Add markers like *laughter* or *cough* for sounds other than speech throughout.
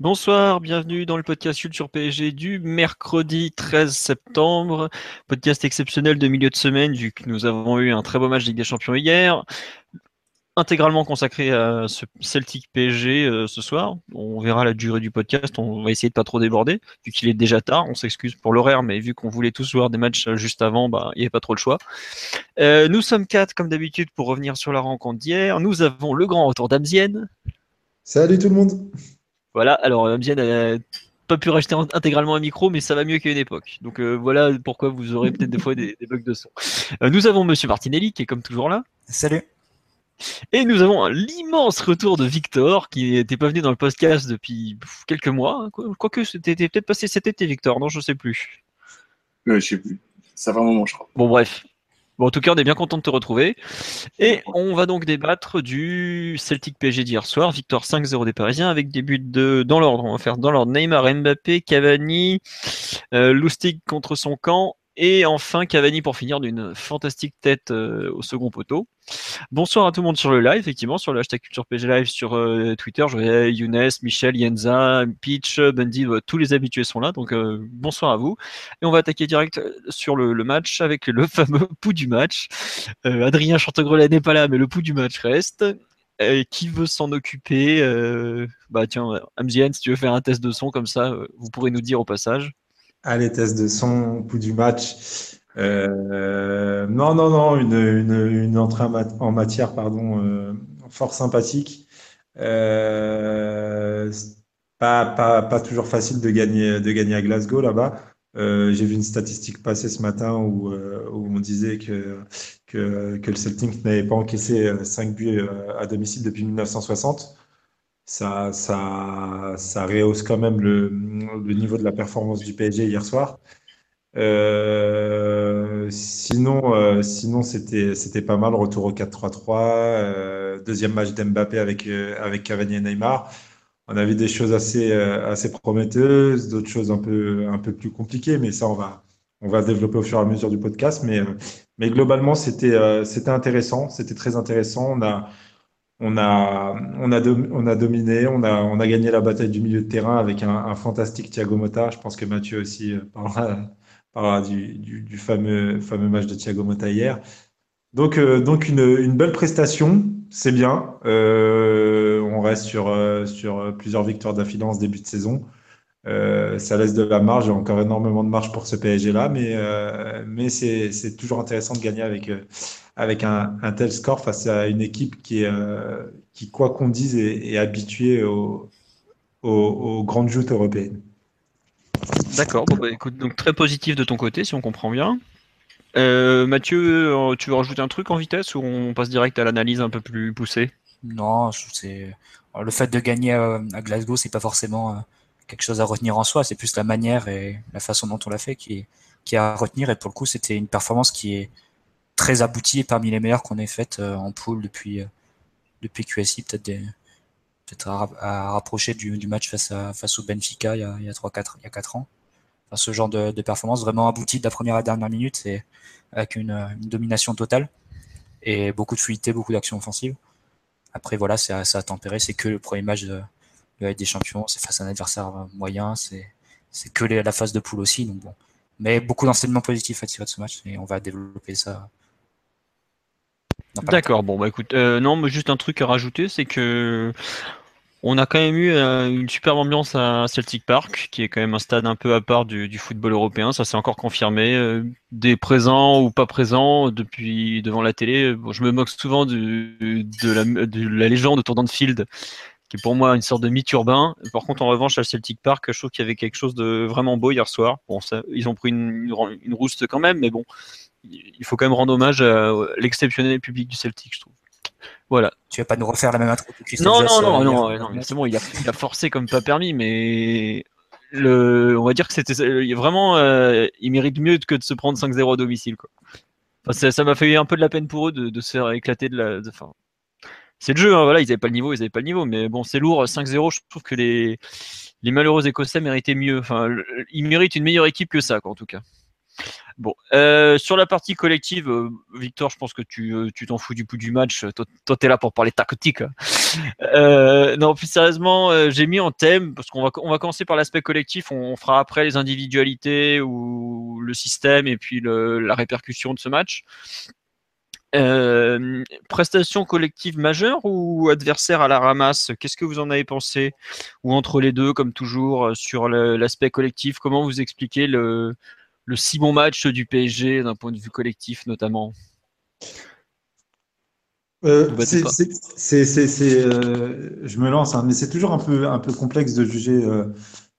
Bonsoir, bienvenue dans le podcast sur PSG du mercredi 13 septembre. Podcast exceptionnel de milieu de semaine vu que nous avons eu un très beau match Ligue des Champions hier. Intégralement consacré à ce Celtic PSG euh, ce soir. On verra la durée du podcast. On va essayer de pas trop déborder vu qu'il est déjà tard. On s'excuse pour l'horaire, mais vu qu'on voulait tous voir des matchs euh, juste avant, bah, il n'y avait pas trop le choix. Euh, nous sommes quatre comme d'habitude pour revenir sur la rencontre d'hier. Nous avons le grand retour d'Amzien. Salut tout le monde. Voilà, alors Amzien n'a pas pu racheter intégralement un micro, mais ça va mieux qu'à une époque. Donc euh, voilà pourquoi vous aurez peut-être des fois des, des bugs de son. Euh, nous avons Monsieur Martinelli qui est comme toujours là. Salut. Et nous avons l'immense retour de Victor qui n'était pas venu dans le podcast depuis quelques mois. hein, quoi- Quoique c'était peut-être passé cet été, Victor, non, je sais plus. Euh, je sais plus. Ça fait un moment, je crois. Bon, bref. Bon, en tout cas, on est bien content de te retrouver. Et on va donc débattre du Celtic PSG d'hier soir, victoire 5-0 des Parisiens, avec des buts de, dans l'ordre. On va faire dans l'ordre Neymar, Mbappé, Cavani, euh, Lustig contre son camp, et enfin Cavani pour finir d'une fantastique tête euh, au second poteau. Bonsoir à tout le monde sur le live, effectivement, sur le hashtag Culture Live sur euh, Twitter. Je voyais Younes, Michel, Yenza, Peach, Bundy, euh, tous les habitués sont là, donc bonsoir à vous. Et on va attaquer direct sur le, match avec le *laughs* fameux pouls du match. Adrien Chantegrelet n'est pas là, mais le pouls du match reste. Qui veut s'en occuper Bah tiens, si tu veux faire un test de son comme ça, vous pourrez nous dire au passage. Allez, test de son, coup du match. Euh, non, non, non, une, une, entrée en mat- en matière, pardon, euh, fort sympathique. Euh, pas, pas, pas toujours facile de gagner, de gagner à Glasgow là-bas. Euh, j'ai vu une statistique passer ce matin où, on disait que, que, le Celtic n'avait pas encaissé 5 buts à domicile depuis 1960. Ça, ça, ça rehausse quand même le, le niveau de la performance du PSG hier soir. Euh, sinon, euh, sinon c'était, c'était pas mal. Retour au 4-3-3. euh, deuxième match d'Mbappé avec, avec Cavani et Neymar. On a vu des choses assez, assez prometteuses, d'autres choses un peu, un peu plus compliquées, mais ça, on va, on va développer au fur et à mesure du podcast. Mais, mais globalement, c'était, c'était intéressant. C'était très intéressant. On a, on a, on a, on a dominé, on a, on a gagné la bataille du milieu de terrain avec un, un fantastique Thiago Motta. Je pense que Mathieu aussi euh, parlera, *laughs* parlera du, du, du fameux, fameux match de Thiago Motta hier. Donc, euh, donc une, une belle prestation, c'est bien. Euh, on reste sur, euh, sur plusieurs victoires d'affilée en début de saison. Euh, ça laisse de la marge, encore énormément de marge pour ce PSG-là, mais, mais c'est, toujours intéressant de gagner avec, avec un, un tel score face à une équipe qui, est, euh, qui quoi qu'on dise, est, est habituée au- au- aux grandes joutes européennes. D'accord, bon, bah, écoute, donc très positif de ton côté, si on comprend bien. Euh, Mathieu, euh, tu veux rajouter un truc en vitesse ou on passe direct à l'analyse un peu plus poussée? Non, c'est le fait de gagner à Glasgow, c'est pas forcément quelque chose à retenir en soi. C'est plus la manière et la façon dont on l'a fait qui est, qui est à retenir. Et pour le coup, c'était une performance qui est très aboutie et parmi les meilleures qu'on ait faites euh, en poule depuis euh, depuis QSI, peut-être à, ra- à rapprocher du, match face à face au Benfica il y a il y a trois quatre il y a quatre ans. Enfin, ce genre de, performance vraiment aboutie de la première à la dernière minute et avec une, domination totale et beaucoup de fluidité, beaucoup d'actions offensives. Après, voilà, c'est à, à tempérer. C'est que le premier match de, de la des Champions. C'est face à un adversaire moyen. C'est, c'est que la phase de poule aussi. Donc bon. Mais beaucoup d'enseignements positifs à tirer de ce match et on va développer ça. D'accord, bon bah écoute, euh, non, mais juste un truc à rajouter, c'est que on a quand même eu euh, une superbe ambiance à Celtic Park, qui est quand même un stade un peu à part du, football européen, ça s'est encore confirmé. euh, des présents ou pas présents depuis devant la télé, je me moque souvent de, la, de la légende autour d'Anfield, qui est pour moi une sorte de mythe urbain. Par contre, en revanche, à Celtic Park, je trouve qu'il y avait quelque chose de vraiment beau hier soir. Bon, ils ont pris une, une, quand même, mais bon, il faut quand même rendre hommage à l'exceptionnel public du Celtic, je trouve. Voilà. Tu vas pas nous refaire la même intro que Non, non, non, euh, non, non, mais c'est bon, il a, il a forcé comme pas permis, mais le, on va dire que c'était il- vraiment, euh, il mérite mieux que de se prendre 5-0 à domicile, quoi. Enfin, ça- m'a fait un peu de la peine pour eux de, de se faire éclater de la. de- c'est le jeu, hein, voilà, ils avaient pas le niveau, ils avaient pas le niveau, mais bon, c'est lourd, 5-0, je trouve que les, les malheureux Écossais méritaient mieux. Enfin, ils méritent une meilleure équipe que ça, quoi, en tout cas. Bon, euh, sur la partie collective, euh, Victor, je pense que tu euh, t'en fous du bout du match. Toi, t'es là pour parler tactique. non, plus sérieusement, j'ai mis en thème parce qu'on va on va commencer par l'aspect collectif. On, fera après les individualités ou le système et puis la répercussion de ce match. Euh, prestation collective majeure ou adversaire à la ramasse? Qu'est-ce que vous en avez pensé? Ou entre les deux, comme toujours, sur l'aspect collectif? Comment vous expliquez le, le si bon match du PSG d'un point de vue collectif notamment Euh, c'est, c'est, c'est, euh, je me lance, hein, mais c'est toujours un peu, un peu complexe de juger, euh,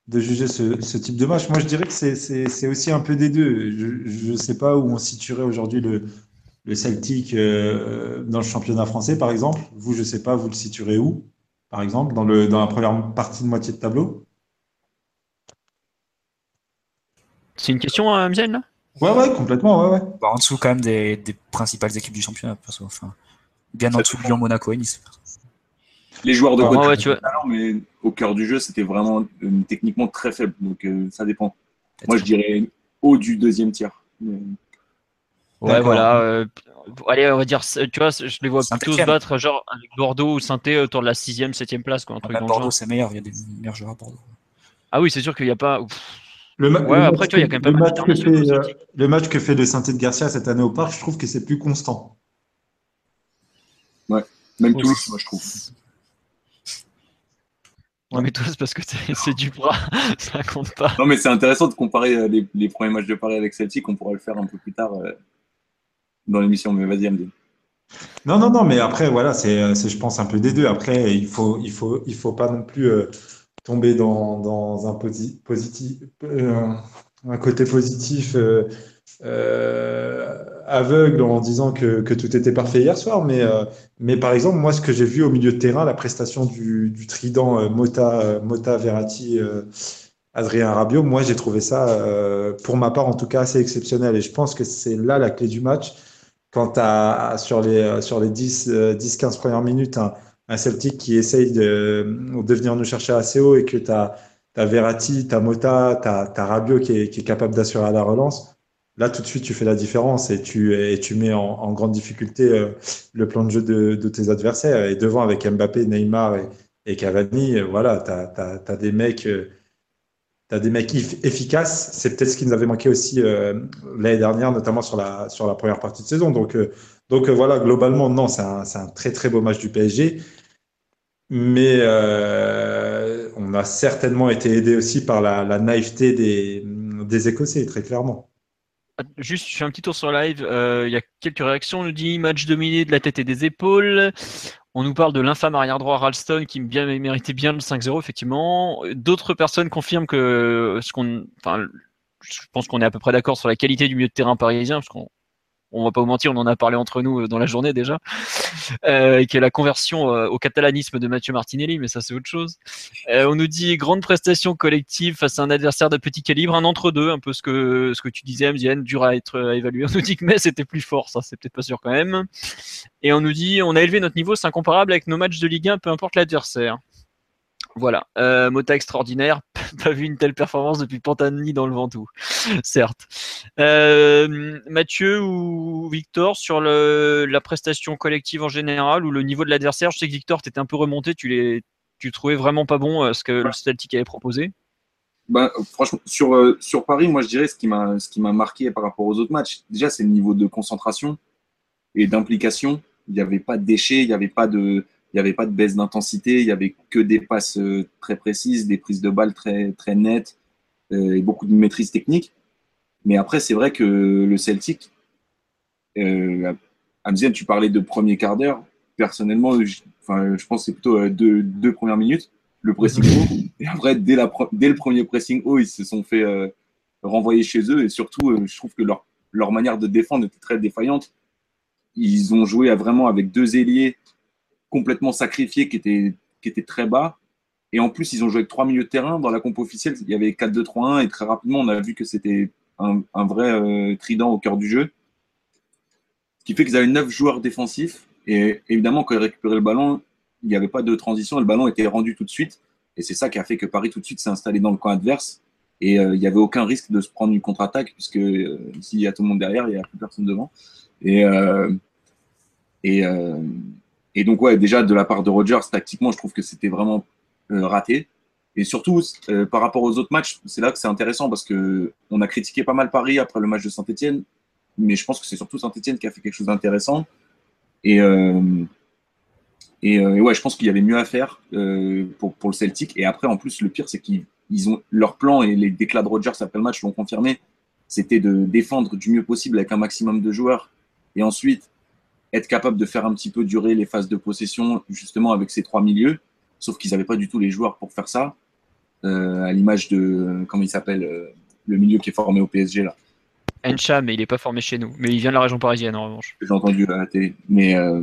de juger ce, ce type de match. Moi, je dirais que c'est, c'est, c'est aussi un peu des deux. Je ne sais pas où on situerait aujourd'hui le, le Celtic dans le championnat français, par exemple. Vous, je ne sais pas, vous le situerez où, par exemple, dans, le, dans la première partie de moitié de tableau? C'est une question, euh, là Ouais, ouais, complètement, ouais, ouais. Bah, en dessous quand même des, des principales équipes du championnat, perso. Enfin, bien en dessous de Lyon, Monaco et Nice. Les joueurs de Ah, côté, ouais, tu vois. talent, mais au cœur du jeu, c'était vraiment euh, techniquement très faible. Donc euh, ça dépend. Moi, je dirais haut du deuxième tiers. Mais- Ouais, voilà. euh, allez, on va dire, tu vois, je les vois plutôt se battre genre avec Bordeaux ou saint autour de la 6ème, 7ème place, quoi, un Ah, truc bah, le Bordeaux, c'est meilleur. Il y a des meilleurs joueurs à Bordeaux. Ah oui, c'est sûr qu'il n'y a pas. Le, ma- Ouais, le après, match tu vois, il y a que- quand même pas le mal match que d'internationaux fait, euh, le match que fait le Saint-Étienne de Garcia cette année au parc, je trouve que c'est plus constant. Même Ouais, Toulouse, c'est- moi, je trouve. Non, mais c'est parce que c'est du bras, *laughs* ça compte pas. Non, mais c'est intéressant de comparer euh, les, les premiers matchs de Paris avec Celtic. On pourra le faire un peu plus tard euh, dans l'émission. Mais vas-y, Amdi. Non, non, non, mais après, voilà, c'est, c'est, je pense, un peu des deux. Après, il faut, il faut, il faut pas non plus euh, tomber dans, euh, un côté positif euh, euh, aveugle en disant que, tout était parfait hier soir. Mais, par exemple, moi, ce que j'ai vu au milieu de terrain, la prestation du, trident Mota, Mota, Verratti, Adrien Rabiot, moi, j'ai trouvé ça, pour ma part, en tout cas, assez exceptionnel. Et je pense que c'est là la clé du match quand tu as sur les, sur les 10, euh, 10-15 premières minutes un Celtic qui essaye de, de venir nous chercher assez haut et que tu as, Verratti, tu as Mota, tu as, Rabiot qui est, qui est capable d'assurer la relance, là tout de suite tu fais la différence et tu, et tu mets en, grande difficulté euh, le plan de jeu de, de tes adversaires. Et devant avec Mbappé, Neymar et, et Cavani, euh, voilà, tu as, des mecs. euh, T'as des mecs eff- efficaces. C'est peut-être ce qui nous avait manqué aussi l'année dernière, notamment sur la, sur la première partie de saison. Donc, donc voilà, globalement, non, c'est un, un très très beau match du PSG. Mais euh, on a certainement été aidé aussi par la, naïveté des, Écossais, très clairement. Juste, je fais un petit tour sur live. euh, Il y a quelques réactions. On nous dit match dominé de la tête et des épaules. On nous parle de l'infâme arrière droit Ralston qui méritait bien le 5-0, effectivement. D'autres personnes confirment que ce qu'on. Enfin, je pense qu'on est à peu près d'accord sur la qualité du milieu de terrain parisien, parce qu'on on va pas vous mentir, on en a parlé entre nous dans la journée déjà, euh, et que la conversion euh, au catalanisme de Mathieu Martinelli, mais ça c'est autre chose. Euh, on nous dit grande prestation collective face à un adversaire de petit calibre, un entre-deux, un peu ce que ce que tu disais, Mziane, dur à être à évaluer. On nous dit que Metz était plus fort, ça c'est peut-être pas sûr quand même. Et on nous dit on a élevé notre niveau, c'est incomparable avec nos matchs de Ligue 1, peu importe l'adversaire. Voilà, euh, Mota extraordinaire, *laughs* pas vu une telle performance depuis Pantani dans le Ventoux, *laughs* certes. Euh, Mathieu ou Victor, sur la prestation collective en général ou le niveau de l'adversaire, je sais que Victor, tu étais un peu remonté, tu, tu trouvais vraiment pas bon euh, ce que le Celtic avait proposé. Ben, franchement, sur, euh, sur Paris, moi je dirais ce qui m'a marqué par rapport aux autres matchs, déjà c'est le niveau de concentration et d'implication. Il n'y avait pas de déchets, il n'y avait pas de il n'y avait pas de baisse d'intensité, il n'y avait que des passes euh, très précises, des prises de balles très, très nettes euh, et beaucoup de maîtrise technique. Mais après, c'est vrai que le Celtic, euh, tu parlais de premier quart d'heure. Personnellement, je, enfin, je pense que c'est plutôt euh, deux, deux premières minutes, le pressing *laughs* haut. Et après, dès, la, dès le premier pressing haut, ils se sont fait euh, renvoyer chez eux. Et surtout, euh, je trouve que leur, leur manière de défendre était très défaillante. Ils ont joué à vraiment avec deux ailiers complètement sacrifié, qui était, qui très bas. Et en plus, ils ont joué avec trois milieux de terrain. Dans la comp officielle, il y avait 4-2-3-1 et très rapidement, on a vu que c'était un, vrai euh, trident au cœur du jeu. Ce qui fait qu'ils avaient neuf joueurs défensifs. Et évidemment, quand ils récupéraient le ballon, il n'y avait pas de transition et le ballon était rendu tout de suite. Et c'est ça qui a fait que Paris tout de suite s'est installé dans le camp adverse. Et euh, il n'y avait aucun risque de se prendre une contre-attaque, puisque euh, s'il y a tout le monde derrière, il n'y a plus personne devant. Et, et, et donc, ouais, déjà, de la part de Rogers, tactiquement, je trouve que c'était vraiment euh, raté. Et surtout, euh, par rapport aux autres matchs, c'est là que c'est intéressant parce que on a critiqué pas mal Paris après le match de Saint-Etienne, mais je pense que c'est surtout Saint-Etienne qui a fait quelque chose d'intéressant. Et, et, et, ouais, je pense qu'il y avait mieux à faire pour, pour le Celtic. Et après, en plus, le pire, c'est qu'ils ils ont leur plan et les déclats de Rogers après le match l'ont confirmé. C'était de défendre du mieux possible avec un maximum de joueurs et ensuite être capable de faire un petit peu durer les phases de possession justement avec ces trois milieux. Sauf qu'ils n'avaient pas du tout les joueurs pour faire ça. Euh, à l'image de comment il s'appelle euh, le milieu qui est formé au PSG là. Encha, mais il n'est pas formé chez nous. Mais il vient de la région parisienne en revanche. J'ai entendu à la télé. Mais, euh,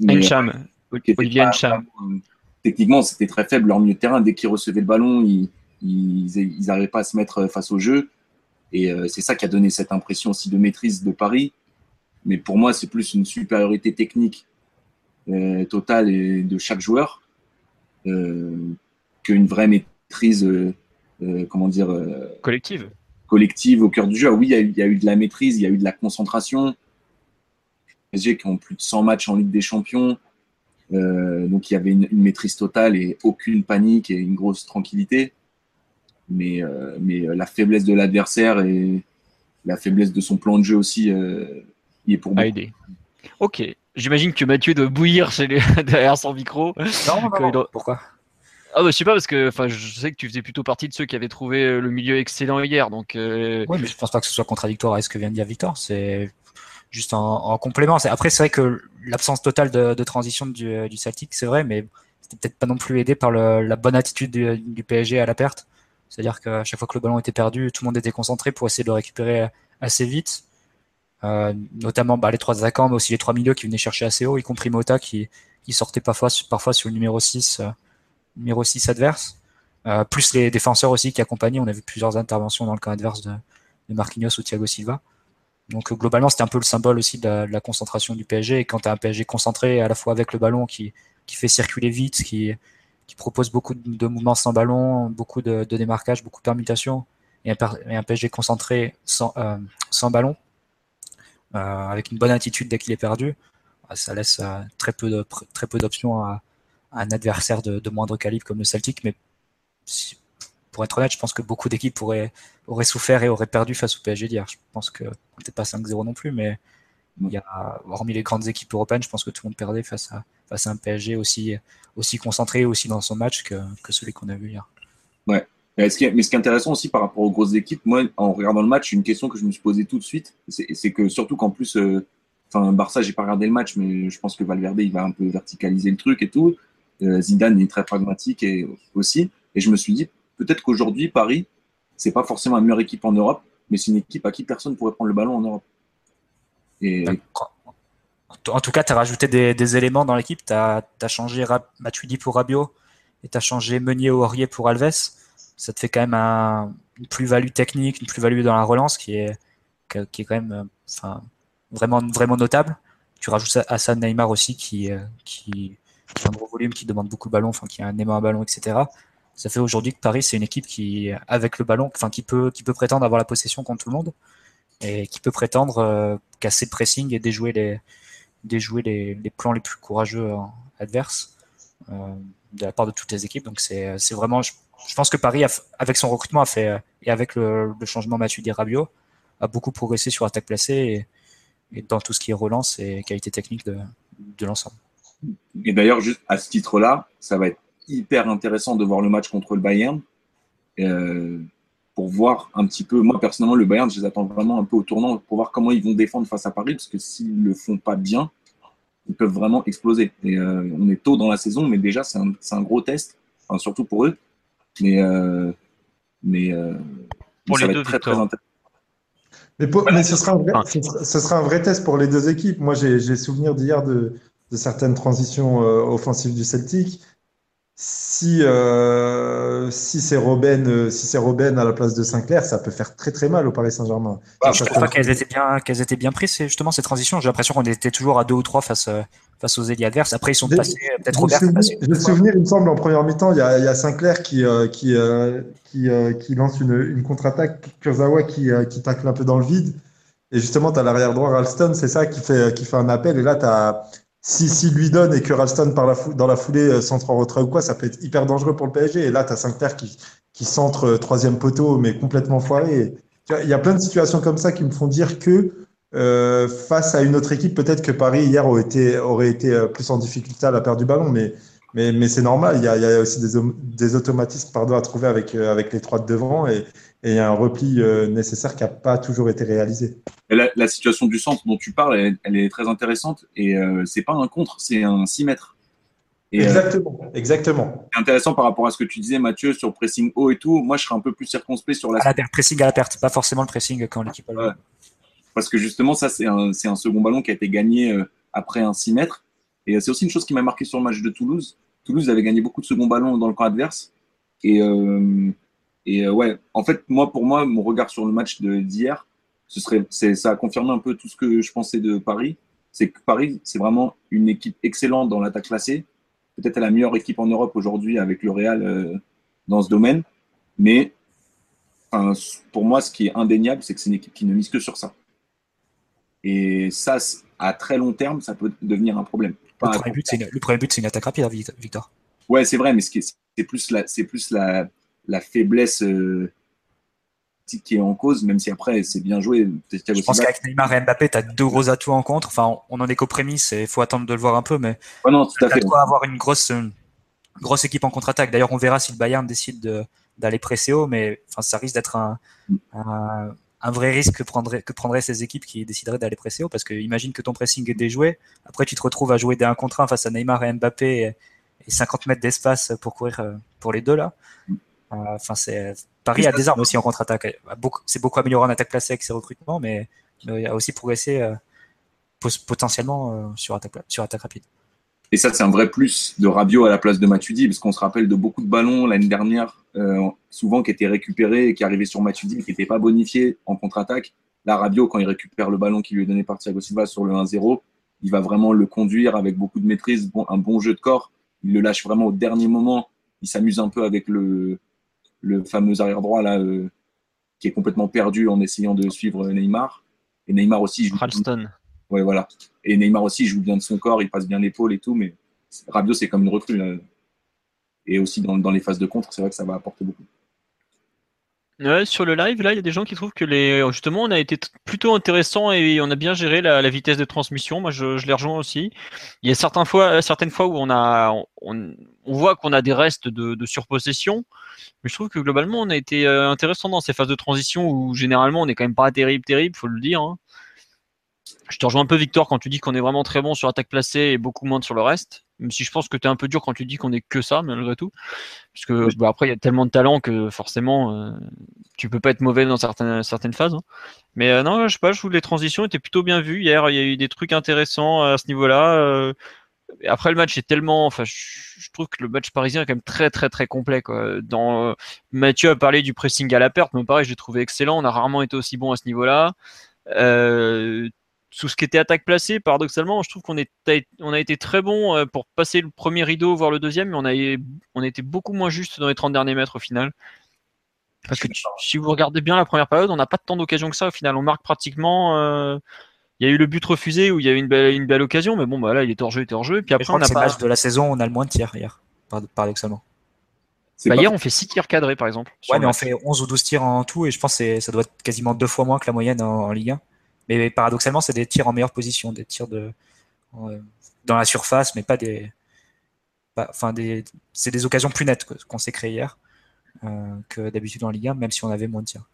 mais Encham, Olivier Encham techniquement, c'était très faible leur milieu de terrain. Dès qu'ils recevaient le ballon, ils n'arrivaient pas à se mettre face au jeu. Et euh, c'est ça qui a donné cette impression aussi de maîtrise de Paris. Mais pour moi, c'est plus une supériorité technique euh, totale et de chaque joueur euh, qu'une vraie maîtrise, euh, comment dire, collective. Collective au cœur du jeu. Ah oui, il y, y, a eu de la maîtrise, il y a eu de la concentration. Les PSG qui ont plus de 100 matchs en Ligue des Champions, donc il y avait une, une, maîtrise totale et aucune panique et une grosse tranquillité. Mais, mais la faiblesse de l'adversaire et la faiblesse de son plan de jeu aussi euh, y est pour moi. aider. Ok. J'imagine que Mathieu doit bouillir chez les... *laughs* derrière son micro. Non, non, non. Doit... pourquoi? Ah bah je sais pas parce que enfin je sais que tu faisais plutôt partie de ceux qui avaient trouvé le milieu excellent hier donc. Euh... Oui mais je pense pas que ce soit contradictoire avec ce que vient de dire Victor c'est juste en, en complément. Après, c'est vrai que l'absence totale de, de, transition du, du Celtic, c'est vrai, mais c'était peut-être pas non plus aidé par le, la bonne attitude du, du, PSG à la perte. C'est-à-dire qu'à chaque fois que le ballon était perdu, tout le monde était concentré pour essayer de le récupérer assez vite. Euh, notamment bah, les trois attaquants, mais aussi les trois milieux qui venaient chercher assez haut, y compris Mota qui, qui sortait parfois, parfois sur le numéro 6, euh, numéro 6 adverse. Euh, plus les défenseurs aussi qui accompagnaient. On a vu plusieurs interventions dans le camp adverse de, de Marquinhos ou Thiago Silva. Donc globalement, c'était un peu le symbole aussi de la, de la concentration du PSG. Et quand tu as un PSG concentré à la fois avec le ballon qui, qui fait circuler vite, qui, qui propose beaucoup de, mouvements sans ballon, beaucoup de, de démarquage, beaucoup de permutations, et un, et un PSG concentré sans, euh, sans ballon, avec une bonne attitude dès qu'il est perdu, ça laisse euh, très peu très peu d'options à, un adversaire de, moindre calibre comme le Celtic. Mais pour être honnête, je pense que beaucoup d'équipes auraient, auraient souffert et auraient perdu face au PSG d'hier. Je pense que peut-être pas 5-0 non plus, mais il y a, hormis les grandes équipes européennes, je pense que tout le monde perdait face à, face à un PSG aussi, aussi concentré aussi dans son match que, que celui qu'on a vu hier. Ouais. Mais ce, qui est, intéressant aussi par rapport aux grosses équipes, moi, en regardant le match, une question que je me suis posée tout de suite, c'est que surtout qu'en plus, euh, enfin, Barça, j'ai pas regardé le match, mais je pense que Valverde, il va un peu verticaliser le truc et tout. Euh, Zidane est très pragmatique et aussi. Et je me suis dit, peut-être qu'aujourd'hui, Paris, c'est pas forcément la meilleure équipe en Europe, mais c'est une équipe à qui personne pourrait prendre le ballon en Europe. En tout cas, tu as rajouté des, éléments dans l'équipe. Tu as, changé Matuidi pour Rabiot et tu as changé Meunier ou Aurier pour Alves. Ça te fait quand même un, une plus-value technique, une plus-value dans la relance qui est, qui est quand même enfin, vraiment, vraiment notable. Tu rajoutes Hassan Neymar aussi qui, qui, qui a un gros volume, qui demande beaucoup de ballon, enfin, qui a un aimant à ballon, etc ça fait aujourd'hui que Paris c'est une équipe qui avec le ballon enfin qui peut qui peut prétendre avoir la possession contre tout le monde et qui peut prétendre euh, casser le pressing et déjouer les déjouer les, plans les plus courageux adverses euh, de la part de toutes les équipes donc c'est vraiment je, pense que Paris avec son recrutement a fait et avec le, changement Matuidi Rabiot a beaucoup progressé sur attaque placée et, dans tout ce qui est relance et qualité technique de, l'ensemble et d'ailleurs juste à ce titre là ça va être hyper intéressant de voir le match contre le Bayern euh, pour voir un petit peu. Moi, personnellement, le Bayern, je les attends vraiment un peu au tournant pour voir comment ils vont défendre face à Paris, parce que s'ils le font pas bien, ils peuvent vraiment exploser. Euh, on est tôt dans la saison, mais déjà, c'est un, gros test, surtout pour eux. Mais, euh, mais, pour ça les va deux, être très, très intéressant. Mais, pour, mais ce, sera un vrai, ce sera un vrai test pour les deux équipes. Moi, j'ai souvenir d'hier de, de certaines transitions offensives du Celtic si, euh, si c'est Robben, euh, si c'est Robben à la place de Sinclair, ça peut faire très très mal au Paris Saint-Germain. Ah, je ne trouve pas qu'elles étaient bien, qu'elles étaient bien prises, justement ces transitions. J'ai l'impression qu'on était toujours à deux ou trois face, euh, face aux ailiers adverses. Après, ils sont passés, peut-être Robert. Je me souvenir, il me semble, en première mi-temps, il y a, il y a Sinclair qui, qui, qui, qui, lance une, une contre-attaque, Kurzawa qui, qui tacle un peu dans le vide. Et justement, tu as l'arrière droit Ralston, c'est ça qui fait, qui fait un appel. Et là, tu as si, si lui donne et que Ralston par la dans la foulée euh, centre en retrait ou quoi, ça peut être hyper dangereux pour le PSG. Et là, tu as Sinclair qui, qui centre euh, troisième poteau, mais complètement foiré. Il y a plein de situations comme ça qui me font dire que euh, face à une autre équipe, peut-être que Paris hier aurait été, aurait été plus en difficulté à la perte du ballon, mais, mais, mais c'est normal. Il y, a, il y a aussi des, des automatismes pardon, à trouver avec, avec les trois de devant. Et, et il y a un repli euh, nécessaire qui n'a pas toujours été réalisé. La, situation du centre dont tu parles, elle, est très intéressante et euh, c'est pas un contre, c'est un 6 mètres. Et, euh, exactement, exactement. C'est intéressant par rapport à ce que tu disais, Mathieu, sur pressing haut et tout. Moi, je serais un peu plus circonspect sur la. À la perte, pressing à la perte, pas forcément le pressing quand l'équipe a le Parce que justement, ça, c'est un, un, second ballon qui a été gagné après un 6 mètres. Et c'est aussi une chose qui m'a marqué sur le match de Toulouse. Toulouse avait gagné beaucoup de second ballons dans le camp adverse. Et et euh, ouais, en fait, moi, pour moi, mon regard sur le match d'hier, ce serait, ça a confirmé un peu tout ce que je pensais de Paris. C'est que Paris, c'est vraiment une équipe excellente dans l'attaque classée. Peut-être la meilleure équipe en Europe aujourd'hui avec le Real euh, dans ce domaine. Mais pour moi, ce qui est indéniable, c'est que c'est une équipe qui ne mise que sur ça. Et ça, à très long terme, ça peut devenir un problème. Le, premier but, c'est une, attaque rapide, Victor. Ouais, c'est vrai, mais c'est plus la, c'est plus la, la faiblesse euh, qui est en cause, même si après c'est bien joué. Je pense qu'avec Neymar et Mbappé, tu as deux gros atouts en contre. Enfin, on en est qu'aux prémices et il faut attendre de le voir un peu, mais oh non, tout à fait. avoir une grosse, grosse équipe en contre-attaque. D'ailleurs, on verra si le Bayern décide d'aller presser haut, mais enfin, ça risque d'être un, un, vrai risque que prendraient, que prendraient ces équipes qui décideraient d'aller presser haut, parce que imagine que ton pressing est déjoué, après tu te retrouves à jouer des 1 contre 1 face à Neymar et Mbappé et, et 50 mètres d'espace pour courir euh, pour les deux là. Euh, enfin, c'est Paris a des armes aussi en contre-attaque. C'est beaucoup amélioré en attaque placée avec ses recrutements, mais il a aussi progressé euh, potentiellement euh, sur attaque, sur attaque rapide. Et ça, c'est un vrai plus de Rabiot à la place de Matuidi, parce qu'on se rappelle de beaucoup de ballons l'année dernière, souvent qui étaient récupérés et qui arrivaient sur Matuidi, qui n'étaient pas bonifiés en contre-attaque. Là, Rabiot, quand il récupère le ballon qui lui est donné par Thiago Silva sur le 1-0, il va vraiment le conduire avec beaucoup de maîtrise, un bon jeu de corps. Il le lâche vraiment au dernier moment. Il s'amuse un peu avec le, le fameux arrière droit là, euh, qui est complètement perdu en essayant de suivre Neymar. Et Neymar aussi joue. Ouais, voilà. Et Neymar aussi joue bien de son corps, il passe bien l'épaule et tout, mais Rabiot c'est comme une recrue. Et aussi dans, dans les phases de contre, c'est vrai que ça va apporter beaucoup. Ouais, sur le live, là, il y a des gens qui trouvent que les, justement, on a été plutôt intéressant et on a bien géré la, vitesse de transmission. Moi, je, je, les rejoins aussi. Il y a certaines fois, certaines fois où on a, on, on voit qu'on a des restes de, de, surpossession, mais je trouve que globalement, on a été euh, intéressant dans ces phases de transition où généralement, on n'est quand même pas terrible, terrible, faut le dire. Hein. Je te rejoins un peu, Victor, quand tu dis qu'on est vraiment très bon sur attaque placée et beaucoup moins sur le reste. Même si je pense que tu es un peu dur quand tu dis qu'on est que ça, malgré tout. Parce que bah, après, il y a tellement de talent que forcément, euh, tu peux pas être mauvais dans certaines, certaines phases. Hein. Mais euh, non, je sais pas, je trouve que les transitions étaient plutôt bien vues. Hier, il y a eu des trucs intéressants à ce niveau-là. Euh, après, le match est tellement. Enfin, je, trouve que le match parisien est quand même très, très, très complet. Quoi. Dans, Mathieu a parlé du pressing à la perte, mais pareil, je l'ai trouvé excellent. On a rarement été aussi bon à ce niveau-là. Euh, sous ce qui était attaque placée, paradoxalement, je trouve qu'on on a été très bon euh, pour passer le premier rideau, voire le deuxième, mais on a, on a été beaucoup moins juste dans les 30 derniers mètres au final. Parce que si vous regardez bien la première période, on n'a pas tant d'occasions que ça au final. On marque pratiquement. Euh, il y a eu le but refusé où il y a eu une belle, une belle occasion, mais bon, bah là, il est hors jeu, il était hors jeu. Puis après, on a pas. match de la saison, on a le moins de tirs hier, paradoxalement. Bah, Hier, on fait 6 tirs cadrés, par exemple. Ouais, mais on fait 11 ou 12 tirs en tout, et je pense que ça doit être quasiment deux fois moins que la moyenne en Ligue 1. Mais paradoxalement, c'est des tirs en meilleure position, des tirs de, dans la surface, mais pas des. enfin, des, c'est des occasions plus nettes qu'on s'est créées hier euh, que d'habitude en Ligue 1, même si on avait moins de tirs.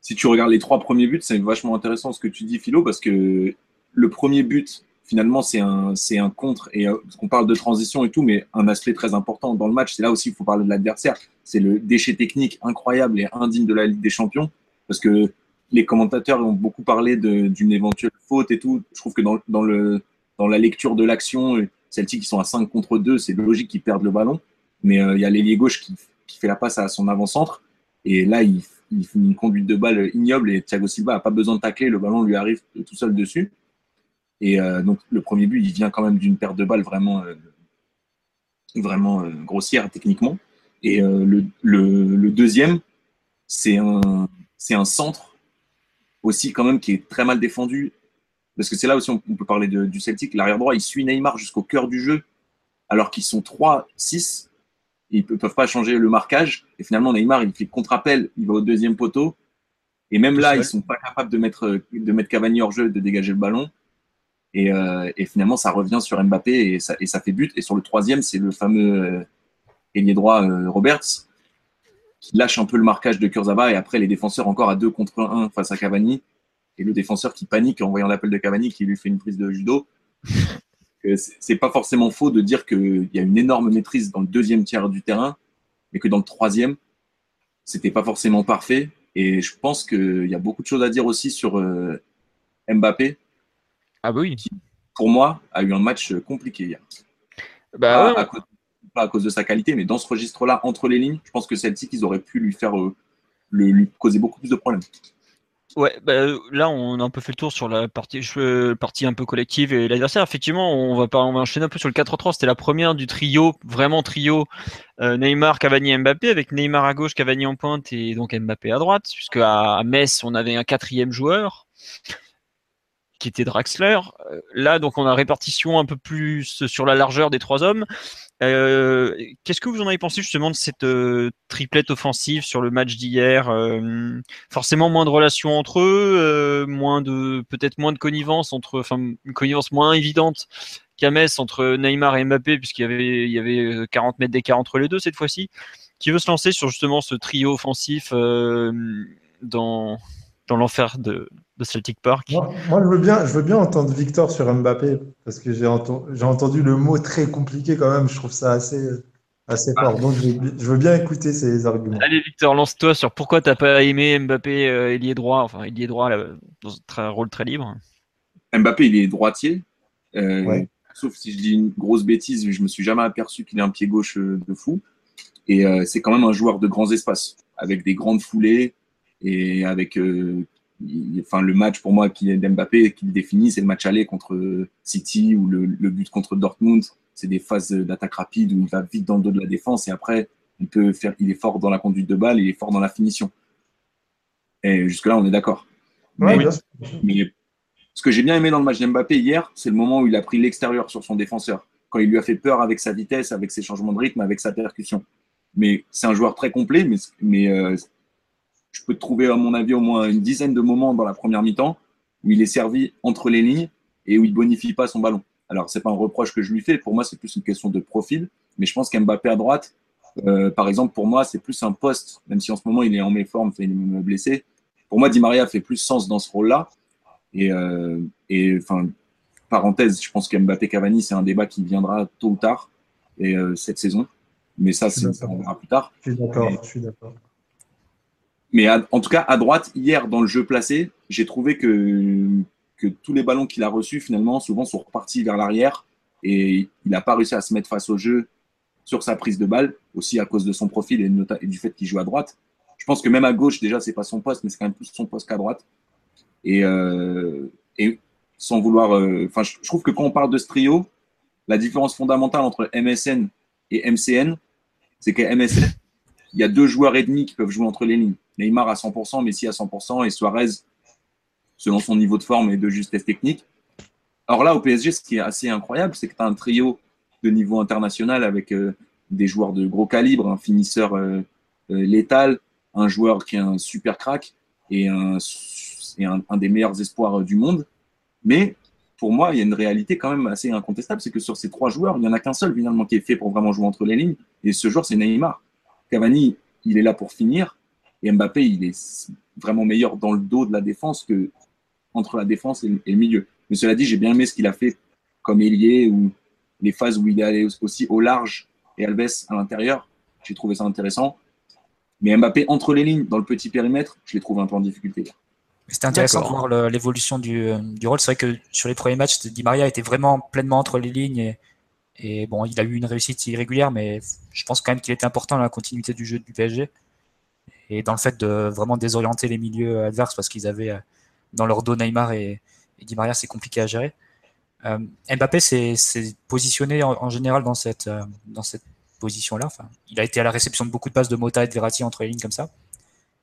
Si tu regardes les trois premiers buts, c'est vachement intéressant ce que tu dis, Philo, parce que le premier but, finalement, c'est un, c'est un contre, et euh, qu'on parle de transition et tout, mais un aspect très important dans le match, c'est là aussi il faut parler de l'adversaire. C'est le déchet technique incroyable et indigne de la Ligue des Champions, parce que les commentateurs ont beaucoup parlé d'une éventuelle faute et tout. Je trouve que dans, dans, le, dans la lecture de l'action, Celtic qui sont à 5 contre 2, c'est logique qu'ils perdent le ballon. Mais il y a l'ailier gauche qui, qui, fait la passe à son avant-centre. Et là, il, fait une conduite de balle ignoble et Thiago Silva n'a pas besoin de tacler, le ballon lui arrive tout seul dessus. Et donc le premier but, il vient quand même d'une perte de balle vraiment, vraiment grossière techniquement. Et le, le, deuxième, c'est un, c'est un centre aussi quand même qui est très mal défendu. Parce que c'est là aussi on peut parler de, du Celtic. L'arrière droit, il suit Neymar jusqu'au cœur du jeu, alors qu'ils sont 3-6. Ils ne peuvent pas changer le marquage. Et finalement, Neymar, il fait contre-appel, il va au deuxième poteau. Et même là, ils ne sont pas capables de mettre, de mettre Cavani hors jeu, de dégager le ballon. Et, euh, et finalement, ça revient sur Mbappé et ça, et ça, fait but. Et sur le troisième, c'est le fameux euh, ailier droit euh, Roberts qui lâche un peu le marquage de Kurzawa et après les défenseurs encore à deux contre un face à Cavani et le défenseur qui panique en voyant l'appel de Cavani qui lui fait une prise de judo. *laughs* C'est pas forcément faux de dire qu'il y a une énorme maîtrise dans le deuxième tiers du terrain, mais que dans le troisième, c'était pas forcément parfait. Et je pense qu'il y a beaucoup de choses à dire aussi sur euh, Mbappé. Ah bah oui. Qui, pour moi, a eu un match compliqué hier. Bah, à, à, pas à cause de sa qualité, mais dans ce registre-là, entre les lignes, je pense que Celtic, ils auraient pu lui faire euh, le, lui causer beaucoup plus de problèmes. Ouais, bah, là on a un peu fait le tour sur la partie, je, partie un peu collective et l'adversaire. Effectivement, on va, enchaîner un peu sur le 4-3. C'était la première du trio, vraiment trio euh, Neymar, Cavani, Mbappé, avec Neymar à gauche, Cavani en pointe et donc Mbappé à droite, puisque à, Metz on avait un quatrième joueur qui était Draxler. Euh, là, donc, on a répartition un peu plus sur la largeur des trois hommes. Euh, Qu'est-ce que vous en avez pensé justement de cette euh, triplette offensive sur le match d'hier euh, Forcément moins de relations entre eux, moins de peut-être moins de connivence entre, enfin une connivence moins évidente qu'à Metz entre Neymar et Mbappé puisqu'il y avait il y avait 40 mètres d'écart entre les deux cette fois-ci. Qui veut se lancer sur justement ce trio offensif dans dans l'enfer de, de, Celtic Park. Moi, moi, je, veux bien, je veux bien entendre Victor sur Mbappé, parce que j'ai entendu, entendu, le mot très compliqué quand même, je trouve ça assez, assez fort. Donc je, je veux bien écouter ses arguments. Allez Victor, lance-toi sur pourquoi tu n'as pas aimé Mbappé euh, ailier droit, enfin ailier droit là, dans un rôle très libre. Mbappé, il est droitier. Euh, ouais. Sauf si je dis une grosse bêtise, je me suis jamais aperçu qu'il ait un pied gauche euh, de fou. Et euh, c'est quand même un joueur de grands espaces, avec des grandes foulées, et avec euh, enfin, le match pour moi qui est d'Mbappé qui le définit, c'est le match aller contre City ou le, le but contre Dortmund. C'est des phases d'attaque rapide où il va vite dans le dos de la défense et après, il peut faire, il est fort dans la conduite de balle, il est fort dans la finition. Et jusque-là, on est d'accord. Ouais, mais, mais, ce que j'ai bien aimé dans le match d'Mbappé hier, c'est le moment où il a pris l'extérieur sur son défenseur, quand il lui a fait peur avec sa vitesse, avec ses changements de rythme, avec sa percussion. Mais c'est un joueur très complet, mais, mais euh, je peux trouver, à mon avis, au moins une dizaine de moments dans la première mi-temps où il est servi entre les lignes et où il bonifie pas son ballon. Alors, c'est pas un reproche que je lui fais. Pour moi, c'est plus une question de profil. Mais je pense qu'Mbappé à droite, euh, par exemple, pour moi, c'est plus un poste, même si en ce moment il est en méforme, il est blessé. Pour moi, Di Maria fait plus sens dans ce rôle-là. Et, euh, et enfin, parenthèse, je pense qu'Mbappé Cavani, c'est un débat qui viendra tôt ou tard et, euh, cette saison. Mais ça, on verra plus tard. Je suis d'accord. Je suis d'accord. Mais en tout cas, à droite, hier, dans le jeu placé, j'ai trouvé que, tous les ballons qu'il a reçus, finalement, souvent sont repartis vers l'arrière. Et il n'a pas réussi à se mettre face au jeu sur sa prise de balle, aussi à cause de son profil et, du fait qu'il joue à droite. Je pense que même à gauche, déjà, c'est pas son poste, mais c'est quand même plus son poste qu'à droite. Et, euh, sans vouloir. Enfin, euh, je, je trouve que quand on parle de ce trio, la différence fondamentale entre MSN et MCN, c'est que MSN, il y a deux joueurs et demi qui peuvent jouer entre les lignes. Neymar à 100%, Messi à 100% et Suarez, selon son niveau de forme et de justesse technique. Alors là, au PSG, ce qui est assez incroyable, c'est que tu as un trio de niveau international avec euh, des joueurs de gros calibre, un finisseur euh, euh, létal, un joueur qui est un super crack et un, un, des meilleurs espoirs du monde. Mais pour moi, il y a une réalité quand même assez incontestable, c'est que sur ces trois joueurs, il n'y en a qu'un seul finalement qui est fait pour vraiment jouer entre les lignes. Et ce joueur, c'est Neymar. Cavani, il est là pour finir. Et Mbappé, il est vraiment meilleur dans le dos de la défense que entre la défense et le, milieu. Mais cela dit, j'ai bien aimé ce qu'il a fait comme ailier ou les phases où il est allé aussi au large et Alves à l'intérieur. J'ai trouvé ça intéressant. Mais Mbappé entre les lignes dans le petit périmètre, je l'ai trouvé un peu en difficulté. C'était intéressant de voir l'évolution du, euh, du rôle. C'est vrai que sur les premiers matchs, Di Maria était vraiment pleinement entre les lignes et, et bon, il a eu une réussite irrégulière, mais je pense quand même qu'il était important dans la continuité du jeu du PSG et dans le fait de vraiment désorienter les milieux adverses parce qu'ils avaient euh, dans leur dos Neymar et, et Di Maria, c'est compliqué à gérer. Euh, Mbappé s'est positionné en, en général dans cette, euh, dans cette position-là. Enfin, il a été à la réception de beaucoup de passes de Mota et de Verratti entre les lignes comme ça.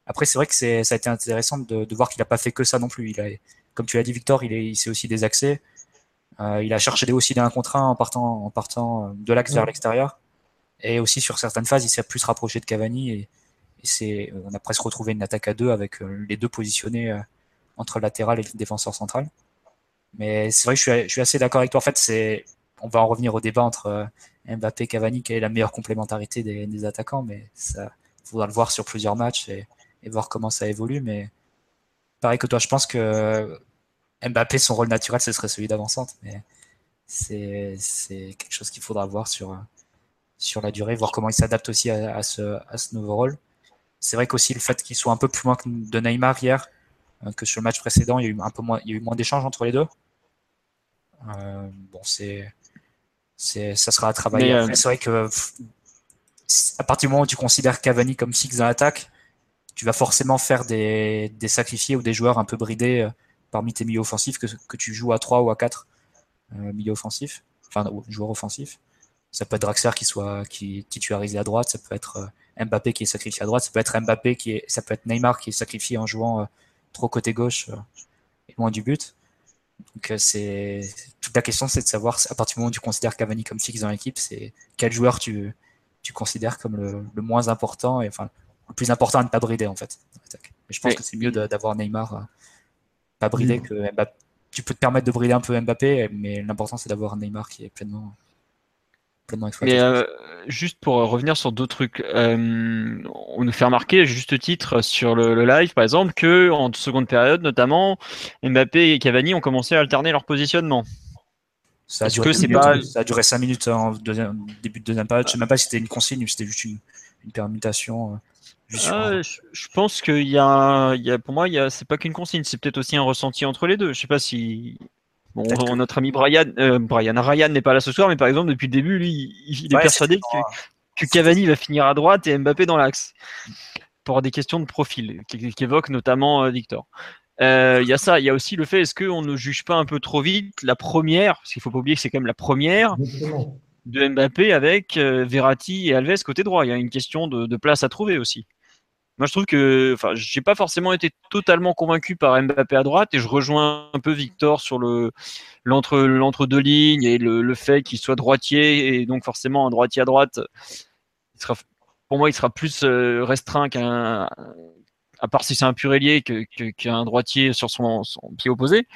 Après, c'est vrai que ça a été intéressant de, de voir qu'il n'a pas fait que ça non plus. Il a, comme tu l'as dit, Victor, il, est, il s'est aussi désaxé. Euh, il a cherché aussi 1 contre 1 en partant, en partant de l'axe vers l'extérieur. Et aussi, sur certaines phases, il s'est plus rapproché de Cavani. Et, c'est, on a presque retrouvé une attaque à deux avec euh, les deux positionnés euh, entre le latéral et le défenseur central. Mais c'est vrai que je suis, assez d'accord avec toi. En fait, on va en revenir au débat entre euh, Mbappé et Cavani, quelle est la meilleure complémentarité des, attaquants. Mais ça, faudra le voir sur plusieurs matchs et, voir comment ça évolue. Mais pareil que toi, je pense que Mbappé, son rôle naturel, ce serait celui d'avancante. Mais c'est quelque chose qu'il faudra voir sur, la durée, voir comment il s'adapte aussi à ce nouveau rôle. C'est vrai qu'aussi le fait qu'il soit un peu plus loin que de Neymar hier, euh, que sur le match précédent, il y a eu un peu moins, il y a eu moins d'échanges entre les deux. Euh, bon, c'est, c'est, ça sera à travailler. Euh, c'est vrai que à partir du moment où tu considères Cavani comme fixe dans l'attaque, tu vas forcément faire des, des sacrifiés ou des joueurs un peu bridés parmi tes milieux offensifs que, que tu joues à 3 ou à 4 euh, milieux offensifs, enfin ou joueurs offensifs. Ça peut être Draxler qui soit qui est titularisé à droite, ça peut être Mbappé qui est sacrifié à droite, ça peut être Mbappé qui est, ça peut être Neymar qui est sacrifié en jouant euh, trop côté gauche euh, et loin du but. Donc euh, c'est toute la question, c'est de savoir à partir du moment où tu considères Cavani comme fixe dans l'équipe, c'est quel joueur tu tu considères comme le, le, moins important et enfin le plus important à ne pas brider en fait. Mais je pense Oui. que c'est mieux d'avoir Neymar pas bridé que Mbappé. Tu peux te permettre de brider un peu Mbappé, mais l'important c'est d'avoir Neymar qui est pleinement Mais euh, juste pour revenir sur d'autres trucs, euh, on nous fait remarquer à juste titre sur le, le live, par exemple, que en seconde période, notamment, Mbappé et Cavani ont commencé à alterner leur positionnement. Ça a, duré que deux minutes, pas- ça a duré 5 minutes en deuxième, début de deuxième période. Je sais même pas si c'était une consigne ou si c'était juste une, une permutation. euh, Ah, je, je pense qu'il y a, il y a, pour moi, c'est pas qu'une consigne, c'est peut-être aussi un ressenti entre les deux. Je sais pas si. Bon, que- notre ami Brian, euh, Brian Ryan n'est pas là ce soir, mais par exemple, depuis le début, lui, il, il est persuadé que, que Cavani va finir à droite et Mbappé dans l'axe. Pour des questions de profil, qui- qu'évoque notamment euh, Victor. Euh, Il y a ça, il y a aussi le fait, est-ce qu'on ne juge pas un peu trop vite la première, parce qu'il faut pas oublier que c'est quand même la première de Mbappé avec euh, Verratti et Alves côté droit. Il y a une question de, de place à trouver aussi. Moi, je trouve que, enfin, j'ai pas forcément été totalement convaincu par Mbappé à droite et je rejoins un peu Victor sur le l'entre l'entre deux lignes et le, fait qu'il soit droitier et donc forcément un droitier à droite, il sera, pour moi, il sera plus euh, restreint qu'un à part si c'est un pur ailier qu'un droitier sur son, pied opposé.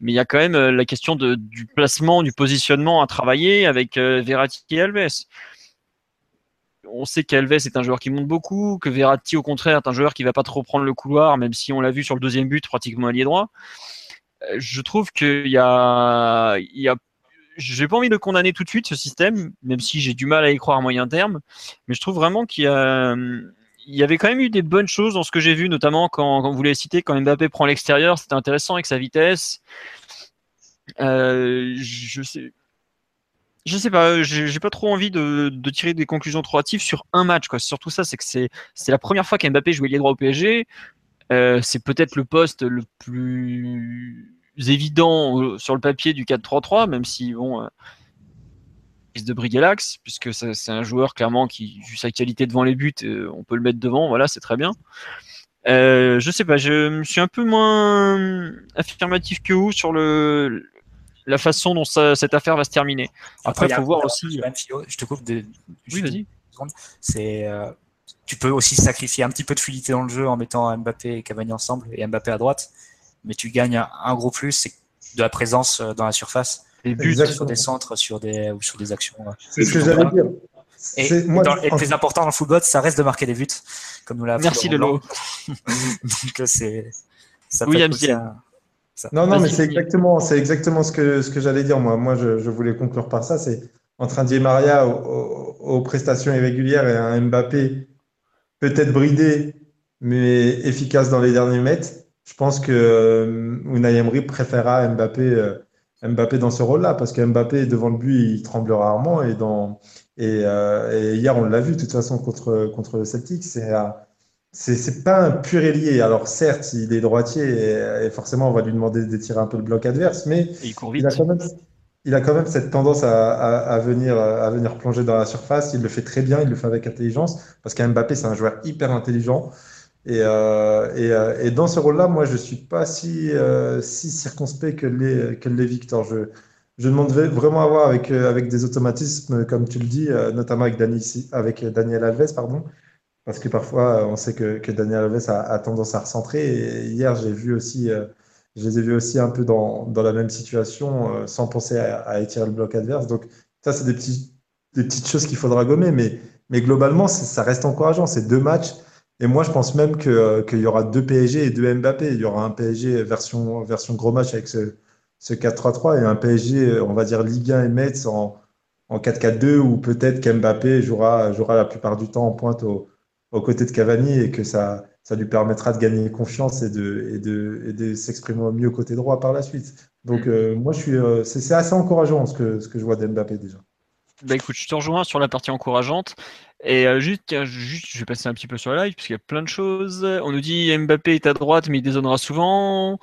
Mais il y a quand même euh, la question du placement, du positionnement à travailler avec euh, Verratti et Alves. On sait qu'Alves est un joueur qui monte beaucoup, que Verratti, au contraire, est un joueur qui va pas trop prendre le couloir, même si on l'a vu sur le deuxième but, pratiquement allié droit. Euh, Je trouve qu'il y a, il y a j'ai pas envie de condamner tout de suite ce système, même si j'ai du mal à y croire à moyen terme. Mais je trouve vraiment qu'il y avait quand même eu des bonnes choses dans ce que j'ai vu, notamment quand, quand vous l'avez cité, quand Mbappé prend l'extérieur, c'était intéressant avec sa vitesse. Euh, je sais, je sais pas, j'ai pas trop envie de, de tirer des conclusions trop hâtives sur un match. Quoi. Surtout ça, c'est que c'est la première fois qu'Mbappé jouait les droits au PSG. Euh, c'est peut-être le poste le plus évident euh, sur le papier du 4-3-3, même si bon, euh, de briguer l'axe, puisque c'est un joueur clairement qui, vu sa qualité devant les buts, euh, on peut le mettre devant, voilà, c'est très bien. Euh, je sais pas, je me suis un peu moins affirmatif que vous sur le la façon dont ça- cette affaire va se terminer. Après, il faut voir aussi. Philo, je te coupe de, Oui, juste vas-y. une seconde. C'est, euh, tu peux aussi sacrifier un petit peu de fluidité dans le jeu en mettant Mbappé et Cavani ensemble et Mbappé à droite, mais tu gagnes un, un gros plus, c'est de la présence euh, dans la surface, Les buts, Exactement. sur des centres, sur des ou sur des actions. euh. C'est ce que j'allais dire. Et, moi, dans- et le en- plus important dans le football, ça reste de marquer des buts, comme nous l'a appris Merci Lolo. *laughs* Donc euh, c'est William Ziel. un- ça- Non, non, mais c'est exactement, c'est exactement ce que, ce que j'allais dire. Moi, moi je, je voulais conclure par ça. C'est entre un Di Maria aux, aux- aux prestations irrégulières et un Mbappé peut-être bridé, mais efficace dans les derniers mètres. je pense que euh, Unai Emery préférera Mbappé, euh, Mbappé dans ce rôle-là, parce que Mbappé, devant le but, il tremble rarement. Et, dans, et, euh, et hier, on l'a vu, de toute façon, contre, contre le Celtic. C'est c'est pas un pur ailier. Alors certes, il est droitier et, forcément on va lui demander d'étirer un peu le bloc adverse, mais il, court vite. a quand même, il a quand même cette tendance à, à, venir, à venir plonger dans la surface. Il le fait très bien, il le fait avec intelligence, parce qu'Mbappé c'est un joueur hyper intelligent. Et, euh, et, euh, et, dans ce rôle-là, moi, je suis pas si, euh, si circonspect que les, que les Victor. Je, je demande vraiment à voir avec, avec des automatismes, comme tu le dis, notamment avec, Dani, avec Daniel Alves, pardon, parce que parfois, on sait que, Daniel Alves a, tendance à recentrer. Et hier, j'ai vu aussi, je les ai vus aussi un peu dans, dans la même situation, sans penser à, étirer le bloc adverse. Donc, ça, c'est des, des petites choses qu'il faudra gommer, mais, mais globalement, ça reste encourageant. C'est deux matchs et moi, je pense même euh, qu'il y aura deux PSG et deux Mbappé. Il y aura un PSG version, version gros match avec ce, ce 4-3-3 et un PSG, on va dire Ligue 1 et Metz en, en 4-4-2 où peut-être qu'Mbappé jouera, jouera la plupart du temps en pointe au, aux côtés de Cavani et que ça, ça lui permettra de gagner confiance et de, et de, et de s'exprimer mieux côté droit par la suite. Donc, euh, moi, je suis, euh, c'est assez encourageant ce que, ce que je vois d'Mbappé déjà. Bah écoute, je te rejoins sur la partie encourageante. Et euh, juste, juste, je vais passer un petit peu sur la live, puisqu'il y a plein de choses. On nous dit Mbappé est à droite, mais il dézonnera souvent.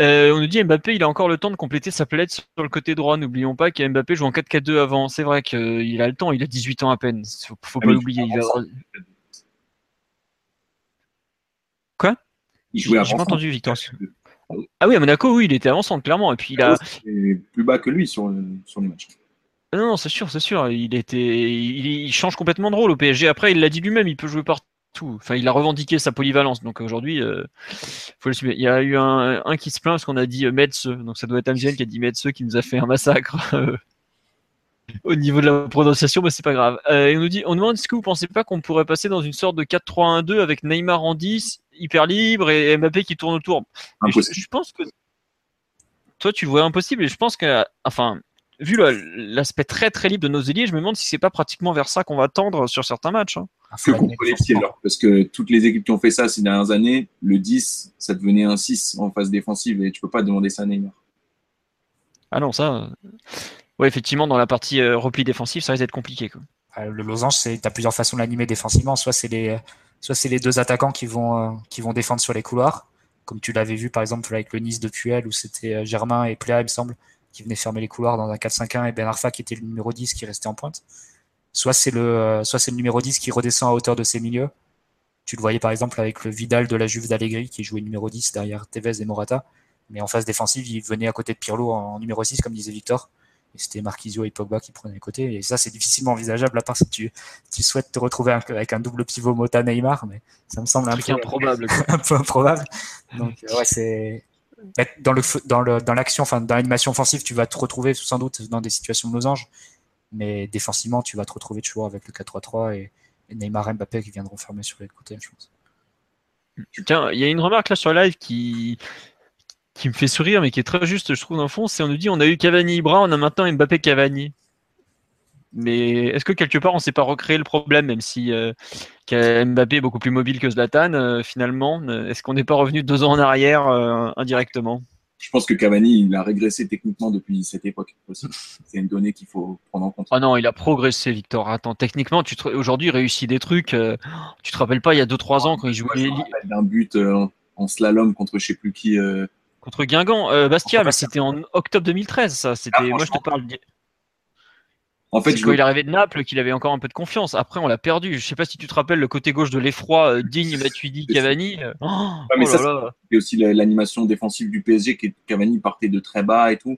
Euh, on nous dit Mbappé, il a encore le temps de compléter sa palette sur le côté droit. N'oublions pas qu'Mbappé joue en 4-4-2 avant. C'est vrai qu'il a le temps, il a 18 ans à peine. Faut, faut ah pas l'oublier. Il jouait J'ai pas entendu, Victor. Ah oui, à Monaco, oui, il était avançant, clairement. Et puis il a. plus bas que lui sur, sur les matchs. Non, c'est sûr, c'est sûr. Il était, il, change complètement de rôle au PSG. Après, il l'a dit lui-même, il peut jouer partout. Enfin, il a revendiqué sa polyvalence. Donc aujourd'hui, euh, faut le suivre. Il y a eu un, qui se plaint parce qu'on a dit euh, Metz. Donc ça doit être Amgen qui a dit Metz qui nous a fait un massacre. *laughs* Euh, au niveau de la prononciation, mais c'est pas grave. et on nous dit, on nous demande est-ce que vous pensez pas qu'on pourrait passer dans une sorte de 4-3-1-2 avec Neymar en 10, hyper libre et Mbappé qui tourne autour? Je, je, pense que toi tu le vois impossible et je pense que, enfin, vu l'aspect très très libre de nos ailiers, je me demande si c'est pas pratiquement vers ça qu'on va tendre sur certains matchs. Hein. Que contre les alors, parce que toutes les équipes qui ont fait ça ces dernières années, le 10, ça devenait un 6 en phase défensive et tu peux pas demander ça à Neymar. Ah non, ça. Ouais, effectivement, dans la partie euh, repli défensif, ça risque d'être compliqué. Quoi. Euh, le losange, tu as plusieurs façons de l'animer défensivement. Soit c'est les, soit c'est les deux attaquants qui vont, euh, qui vont défendre sur les couloirs, comme tu l'avais vu par exemple avec le Nice de Puel, où c'était Germain et Pléa, il me semble, qui venait fermer les couloirs dans un 4-5-1 et Ben Arfa qui était le numéro 10 qui restait en pointe. Soit c'est le, euh, soit c'est le numéro 10 qui redescend à hauteur de ses milieux. Tu le voyais par exemple avec le Vidal de la Juve d'Allegri qui jouait numéro 10 derrière Tevez et Morata. Mais en phase défensive, il venait à côté de Pirlo en numéro 6, comme disait Victor. Et c'était Marquisio et Pogba qui prenaient les côtés. Et ça, c'est difficilement envisageable à part si tu, tu souhaites te retrouver avec un double pivot Mota Neymar. Mais ça me semble un peu improbable. *laughs* un peu improbable. Donc, ouais, c'est, dans le dans le dans l'action, enfin dans l'animation offensive, tu vas te retrouver sans doute dans des situations de losange, mais défensivement, tu vas te retrouver toujours avec le 4-3-3 et, Neymar et Mbappé qui viendront fermer sur les côtés, je pense. Tiens, il y a une remarque là sur le live qui qui me fait sourire, mais qui est très juste, je trouve, dans le fond, c'est on nous dit on a eu Cavani Ibra, on a maintenant Mbappé Cavani. Mais est-ce que quelque part on ne s'est pas recréé le problème, même si euh, Mbappé est beaucoup plus mobile que Zlatan, euh, finalement Est-ce qu'on n'est pas revenu deux ans en arrière euh, indirectement? Je pense que Cavani, il a régressé techniquement depuis cette époque aussi. *laughs* C'est une donnée qu'il faut prendre en compte. Ah non, il a progressé, Victor. Attends, techniquement, tu aujourd'hui, il réussit des trucs. tu te rappelles pas, il y a 2-3 ans, quand il jouait. Je d'un but en slalom contre je sais plus qui. Contre Guingamp, Bastia, mais c'était en octobre 2013, ça. C'était, ah, moi, je te parle. En fait, quand il est arrivé de Naples qu'il avait encore un peu de confiance. Après, on l'a perdu. Je sais pas si tu te rappelles le côté gauche de l'effroi, euh, digne Matuidi, Cavani. Oh, mais oh ça, c'était aussi l'animation défensive du PSG, qui Cavani partait de très bas et tout.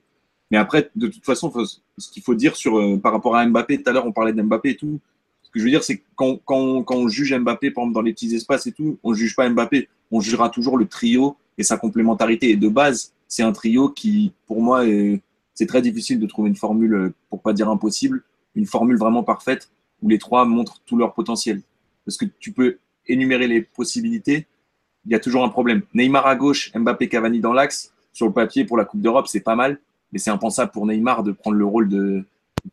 Mais après, de toute façon, ce qu'il faut dire sur, euh, par rapport à Mbappé, tout à l'heure, on parlait d'Mbappé et tout. Ce que je veux dire, c'est que quand, quand, quand, on juge Mbappé, par exemple, dans les petits espaces et tout, on ne juge pas Mbappé. On jugera toujours le trio et sa complémentarité. Et de base, c'est un trio qui, pour moi, est c'est très difficile de trouver une formule, euh, pour pas dire impossible, une formule vraiment parfaite où les trois montrent tout leur potentiel. Parce que tu peux énumérer les possibilités, il y a toujours un problème. Neymar à gauche, Mbappé Cavani dans l'axe, sur le papier pour la Coupe d'Europe, c'est pas mal, mais c'est impensable pour Neymar de prendre le rôle de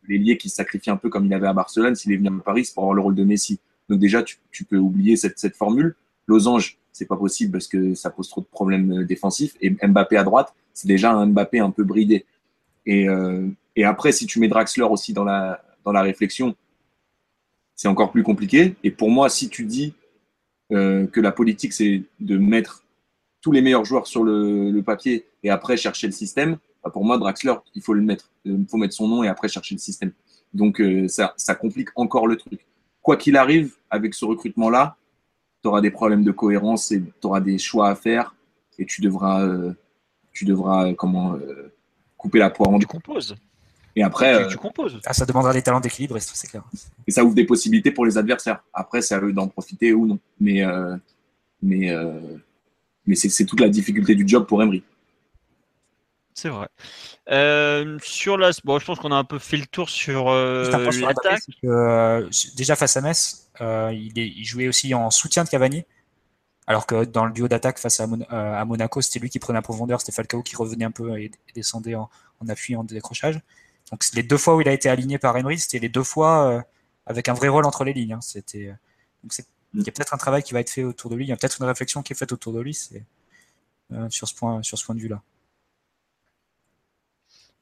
l'ailier qui sacrifie un peu comme il avait à Barcelone s'il est venu à Paris pour avoir le rôle de Messi. Donc déjà, tu, peux oublier cette, cette formule. Losange, c'est pas possible parce que ça pose trop de problèmes défensifs. Et Mbappé à droite, c'est déjà un Mbappé un peu bridé. Et, et après, si tu mets Draxler aussi dans la, dans la réflexion, c'est encore plus compliqué. Et pour moi, si tu dis que la politique, c'est de mettre tous les meilleurs joueurs sur le, papier et après chercher le système, bah, pour moi, Draxler, il faut le mettre. Il faut mettre son nom et après chercher le système. Donc, euh, ça, ça complique encore le truc. Quoi qu'il arrive, avec ce recrutement-là, tu auras des problèmes de cohérence et tu auras des choix à faire et tu devras, euh, tu devras euh, comment, couper la poire en Tu composes. Et après, tu, composes. Ah, ça demandera des talents d'équilibre, c'est clair. Et ça ouvre des possibilités pour les adversaires. Après, c'est à eux d'en profiter ou non. Mais, mais mais c'est toute la difficulté du job pour Emery. C'est vrai. Euh, sur la, bon, je pense qu'on a un peu fait le tour sur euh, l'attaque. Euh, déjà face à Metz, il, il, jouait aussi en soutien de Cavani, alors que dans le duo d'attaque face à, à Monaco, c'était lui qui prenait la profondeur, c'était Falcao qui revenait un peu et, descendait en, appui, en décrochage. Donc les deux fois où il a été aligné par Emery, c'était les deux fois avec un vrai rôle entre les lignes. Hein. C'était donc c'est il y a peut-être un travail qui va être fait autour de lui, il y a peut-être une réflexion qui est faite autour de lui euh, sur, ce point, sur ce point de vue-là.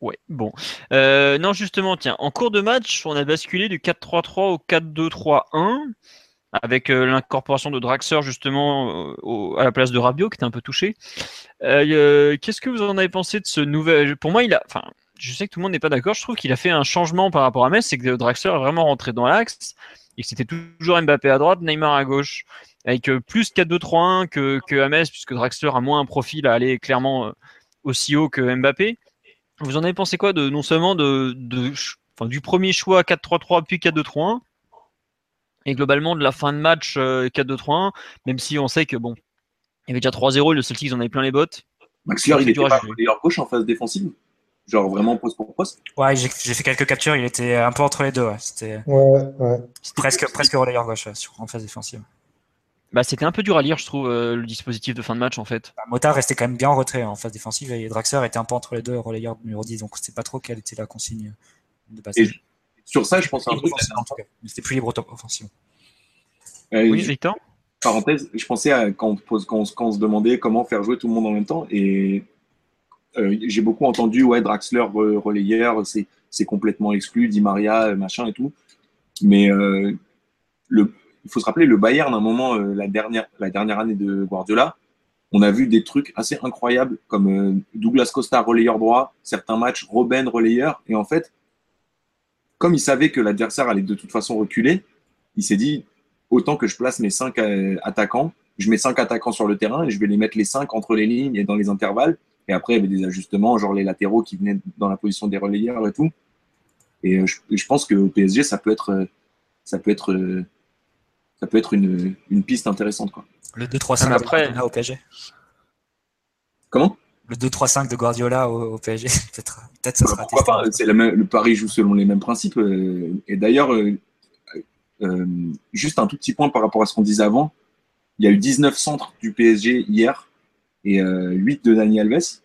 Ouais, bon. Euh, non, justement, tiens, en cours de match, on a basculé du 4-3-3 au 4-2-3-1 avec euh, l'incorporation de Draxler justement à la place de Rabiot qui était un peu touché. Qu'est-ce que vous en avez pensé de ce nouvel Pour moi, il a, enfin, je sais que tout le monde n'est pas d'accord. Je trouve qu'il a fait un changement par rapport à Metz, c'est que Draxler est vraiment rentré dans l'axe et c'était toujours Mbappé à droite, Neymar à gauche, avec euh, plus 4-2-3-1 que, que puisque Draxler a moins un profil à aller clairement euh, aussi haut que Mbappé. Vous en avez pensé quoi de non seulement de, du premier choix 4-3-3 puis 4-2-3-1 et globalement de la fin de match 4-2-3-1, euh, même si on sait que bon, il y avait déjà 3-0 le Celtics en avait plein les bottes. Maxler, il était pas meilleur gauche en phase défensive? Genre vraiment poste pour poste? Ouais, j'ai fait quelques captures, il était un peu entre les deux. Ouais. C'était ouais, ouais. presque, presque relayeur gauche sur, en phase défensive. Bah, c'était un peu dur à lire, je trouve, euh, le dispositif de fin de match en fait. Bah, Mota restait quand même bien en retrait en phase défensive et Draxler était un peu entre les deux, relayeur numéro 10, donc on sait pas trop quelle était la consigne de base. Et sur ça, je pense à un truc. C'était plus libre offensive. Euh, oui, Victor? Parenthèse, je pensais à quand on, pose, quand, quand on se demandait comment faire jouer tout le monde en même temps et euh, j'ai beaucoup entendu, ouais, Draxler relayeur, c'est complètement exclu, Di Maria, euh, machin et tout. Mais euh, le, il faut se rappeler, le Bayern, à un moment, la, dernière, la dernière année de Guardiola, on a vu des trucs assez incroyables comme Douglas Costa relayeur droit, certains matchs Robben relayeur. Et en fait, comme il savait que l'adversaire allait de toute façon reculer, il s'est dit autant que je place mes cinq attaquants, je mets cinq attaquants sur le terrain et je vais les mettre les cinq entre les lignes et dans les intervalles. Et après, il y avait des ajustements, genre les latéraux qui venaient dans la position des relayeurs et tout. Et euh, je, pense qu'au PSG, ça peut être, euh, ça peut être, euh, ça peut être une, une piste intéressante. Quoi. Le 2-3-5 de Guardiola au PSG. Comment? Le 2-3-5 de Guardiola au, PSG. *laughs* peut-être peut ça sera Pourquoi pas C'est le Paris joue selon les mêmes principes. Et d'ailleurs, juste un tout petit point par rapport à ce qu'on disait avant. Il y a eu 19 centres du PSG hier et 8 euh, de Dani Alves.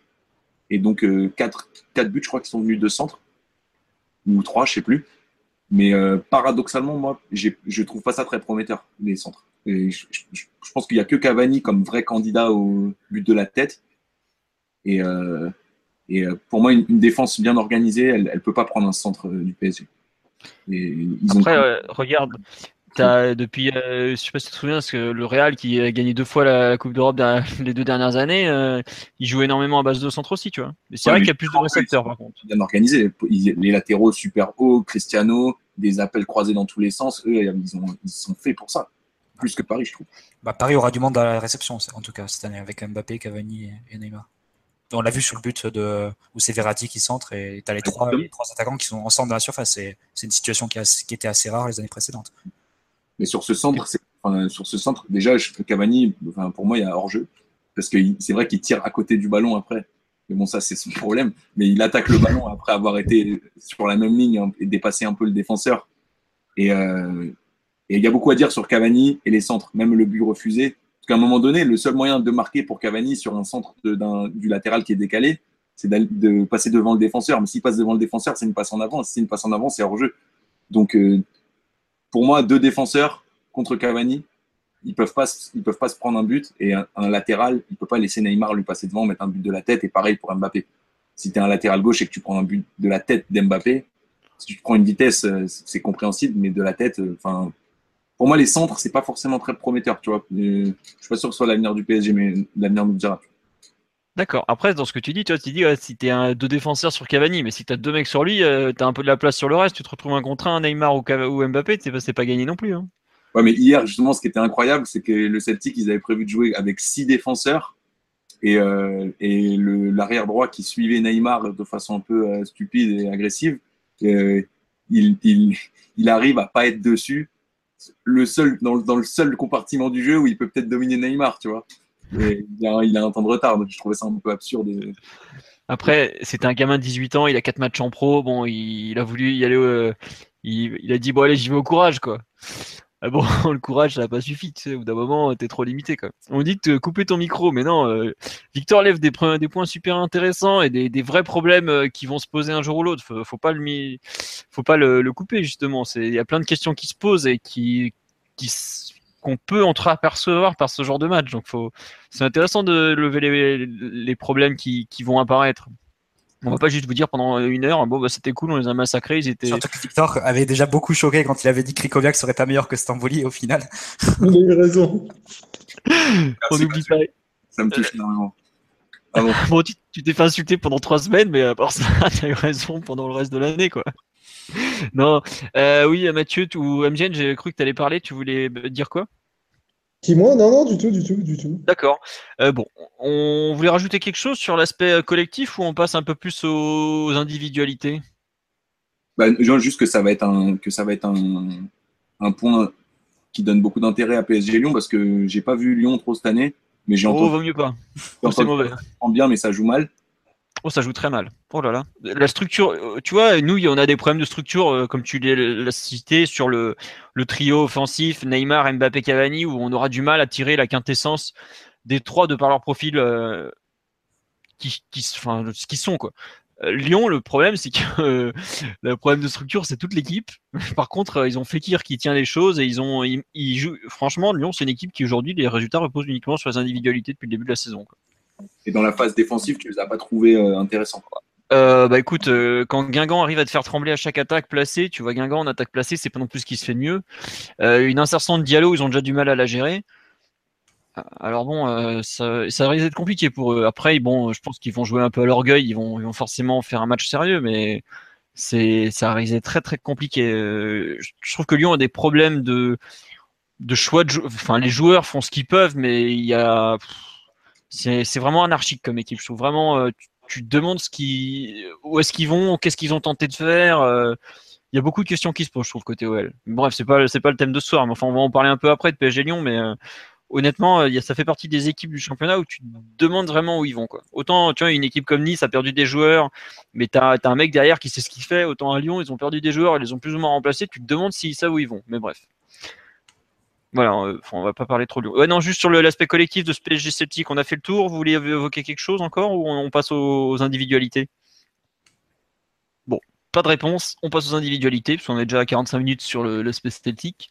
Et donc 4, euh, 4 buts, je crois, qui sont venus de centre. Ou 3, je sais plus. Mais euh, paradoxalement, moi, je trouve pas ça très prometteur, les centres. Et je, pense qu'il n'y a que Cavani comme vrai candidat au but de la tête. Et, et pour moi, une, défense bien organisée, elle ne peut pas prendre un centre du PSG. Après, regarde, depuis, euh, je sais pas si tu te souviens, parce que le Real qui a gagné deux fois la, Coupe d'Europe *laughs* les deux dernières années, euh, il joue énormément à base de centre aussi, tu vois. Mais c'est vrai qu'il y a plus de récepteurs par contre. Bien organisé, les latéraux super hauts, Cristiano, des appels croisés dans tous les sens, eux, ils, ont, ils sont faits pour ça. Plus que Paris, je trouve. Bah, Paris aura du monde à la réception, en tout cas, cette année, avec Mbappé, Cavani et Neymar. On l'a vu sur le but de où c'est Verratti qui centre et tu as les trois, les trois attaquants qui sont ensemble dans la surface. C'est une situation qui, qui était assez rare les années précédentes. Mais sur ce centre, sur ce centre, déjà, Cavani, enfin, pour moi, il y a hors-jeu. Parce que c'est vrai qu'il tire à côté du ballon après. Mais bon, ça, c'est son *laughs* problème. Mais il attaque le ballon après avoir été sur la même ligne et dépassé un peu le défenseur. Euh, et il y a beaucoup à dire sur Cavani et les centres, même le but refusé. Parce qu'à un moment donné, le seul moyen de marquer pour Cavani sur un centre du latéral qui est décalé, c'est de passer devant le défenseur. Mais s'il passe devant le défenseur, c'est une passe en avant. Si passe en avant, c'est hors-jeu. Donc, euh, pour moi, deux défenseurs contre Cavani, ils peuvent pas, peuvent pas se prendre un but et un, latéral, il peut pas laisser Neymar lui passer devant, mettre un but de la tête et pareil pour Mbappé. Si tu es un latéral gauche et que tu prends un but de la tête d'Mbappé, si tu prends une vitesse, euh, c'est compréhensible, mais de la tête, euh, enfin, pour moi les centres c'est pas forcément très prometteur, tu vois. Je suis pas sûr que ce soit l'avenir du PSG, mais l'avenir nous dira. D'accord. Après, dans ce que tu dis, tu vois, tu dis, si tu es un, deux défenseurs sur Cavani, mais si tu as deux mecs sur lui, euh, tu as un peu de la place sur le reste, tu te retrouves un contre un, Neymar ou, ou Mbappé, c'est pas gagné non plus. Hein. Ouais, mais hier, justement, ce qui était incroyable, c'est que le Celtic, ils avaient prévu de jouer avec six défenseurs et, euh, l'arrière droit qui suivait Neymar de façon un peu euh, stupide et agressive, il, il, arrive à pas être dessus. Dans le seul compartiment du jeu où il peut peut-être dominer Neymar, tu vois il, a, un temps de retard, donc je trouvais ça un peu absurde. Après, c'était un gamin de 18 ans, il a 4 matchs en pro, bon, il, a voulu y aller, euh, il, a dit, bon allez, j'y vais au courage, quoi. Ah bon, *laughs* le courage, ça n'a pas suffi, au bout d'un moment, t'es trop limité, quoi. On dit de couper ton micro, mais non, euh, Victor lève des, points super intéressants et des, vrais problèmes euh, qui vont se poser un jour ou l'autre. Faut, faut pas le, faut pas le, le couper, justement. Il y a plein de questions qui se posent et qui, qui qu'on peut entreapercevoir par ce genre de match. Donc faut... c'est intéressant de lever les, problèmes qui, vont apparaître. On va pas juste vous dire pendant une heure, bon bah c'était cool, on les a massacrés, ils étaient. Surtout que Victor avait déjà beaucoup choqué quand il avait dit que Krikoviak serait pas meilleur que Stamboli au final. *laughs* Il a eu raison. on oublie pas. Ça me touche énormément. Ah bon. *laughs* tu t'es fait insulter pendant trois semaines, mais à part ça, *laughs* tu as eu raison pendant le reste de l'année, quoi. non, euh, oui, Mathieu ou MGN, j'ai cru que tu allais parler. Tu voulais dire quoi? Qui moi Non, non, du tout, du tout, du tout. D'accord. Euh, bon, on voulait rajouter quelque chose sur l'aspect euh, collectif ou on passe un peu plus aux, individualités? Bah, Juste que ça va être un, que ça va être un, un point qui donne beaucoup d'intérêt à PSG Lyon parce que j'ai pas vu Lyon trop cette année. Mais j'ai oh, entendu. Vaut mieux pas. *laughs* c'est mauvais. bien, mais ça joue mal. Oh, ça joue très mal. Oh là là. La structure, euh, tu vois, nous, on a des problèmes de structure, euh, comme tu l'as cité, sur le, trio offensif Neymar, Mbappé, Cavani, où on aura du mal à tirer la quintessence des trois de par leur profil euh, qui, sont. Quoi. Lyon, le problème, c'est que le problème de structure, c'est toute l'équipe. *laughs* Par contre, ils ont Fekir qui tient les choses et ils ont, ils, jouent. Franchement, Lyon, c'est une équipe qui aujourd'hui, les résultats reposent uniquement sur les individualités depuis le début de la saison. Et dans la phase défensive, tu les as pas trouvés euh, intéressants. Euh, bah écoute, euh, quand Guingamp arrive à te faire trembler à chaque attaque placée, tu vois Guingamp en attaque placée, c'est pas non plus ce qui se fait de mieux. une insertion de Diallo, ils ont déjà du mal à la gérer. Alors bon, ça, risque d'être compliqué pour eux. Après, bon, je pense qu'ils vont jouer un peu à l'orgueil, ils vont, forcément faire un match sérieux, mais c'est, ça risque d'être très très compliqué. je trouve que Lyon a des problèmes de, de choix de, enfin les joueurs font ce qu'ils peuvent, mais il y a c'est vraiment anarchique comme équipe. Je trouve vraiment, euh, tu, te demandes ce qui, où est-ce qu'ils vont, qu'est-ce qu'ils ont tenté de faire. Euh, il y a beaucoup de questions qui se posent, je trouve, côté OL. Bref, c'est pas, pas le thème de ce soir, mais enfin, on va en parler un peu après de PSG Lyon, mais euh, honnêtement, ça fait partie des équipes du championnat où tu te demandes vraiment où ils vont. Autant, tu vois, une équipe comme Nice a perdu des joueurs, mais tu as, un mec derrière qui sait ce qu'il fait. Autant à Lyon, ils ont perdu des joueurs, ils les ont plus ou moins remplacés. Tu te demandes s'ils savent où ils vont. Mais bref. Voilà, euh, on va pas parler trop de. Ouais, non, juste sur l'aspect collectif de ce PSG Celtic, on a fait le tour. Vous vouliez évoquer quelque chose encore ou on, passe aux, individualités? Bon, pas de réponse. On passe aux individualités, parce qu'on est déjà à 45 minutes sur l'aspect Celtic.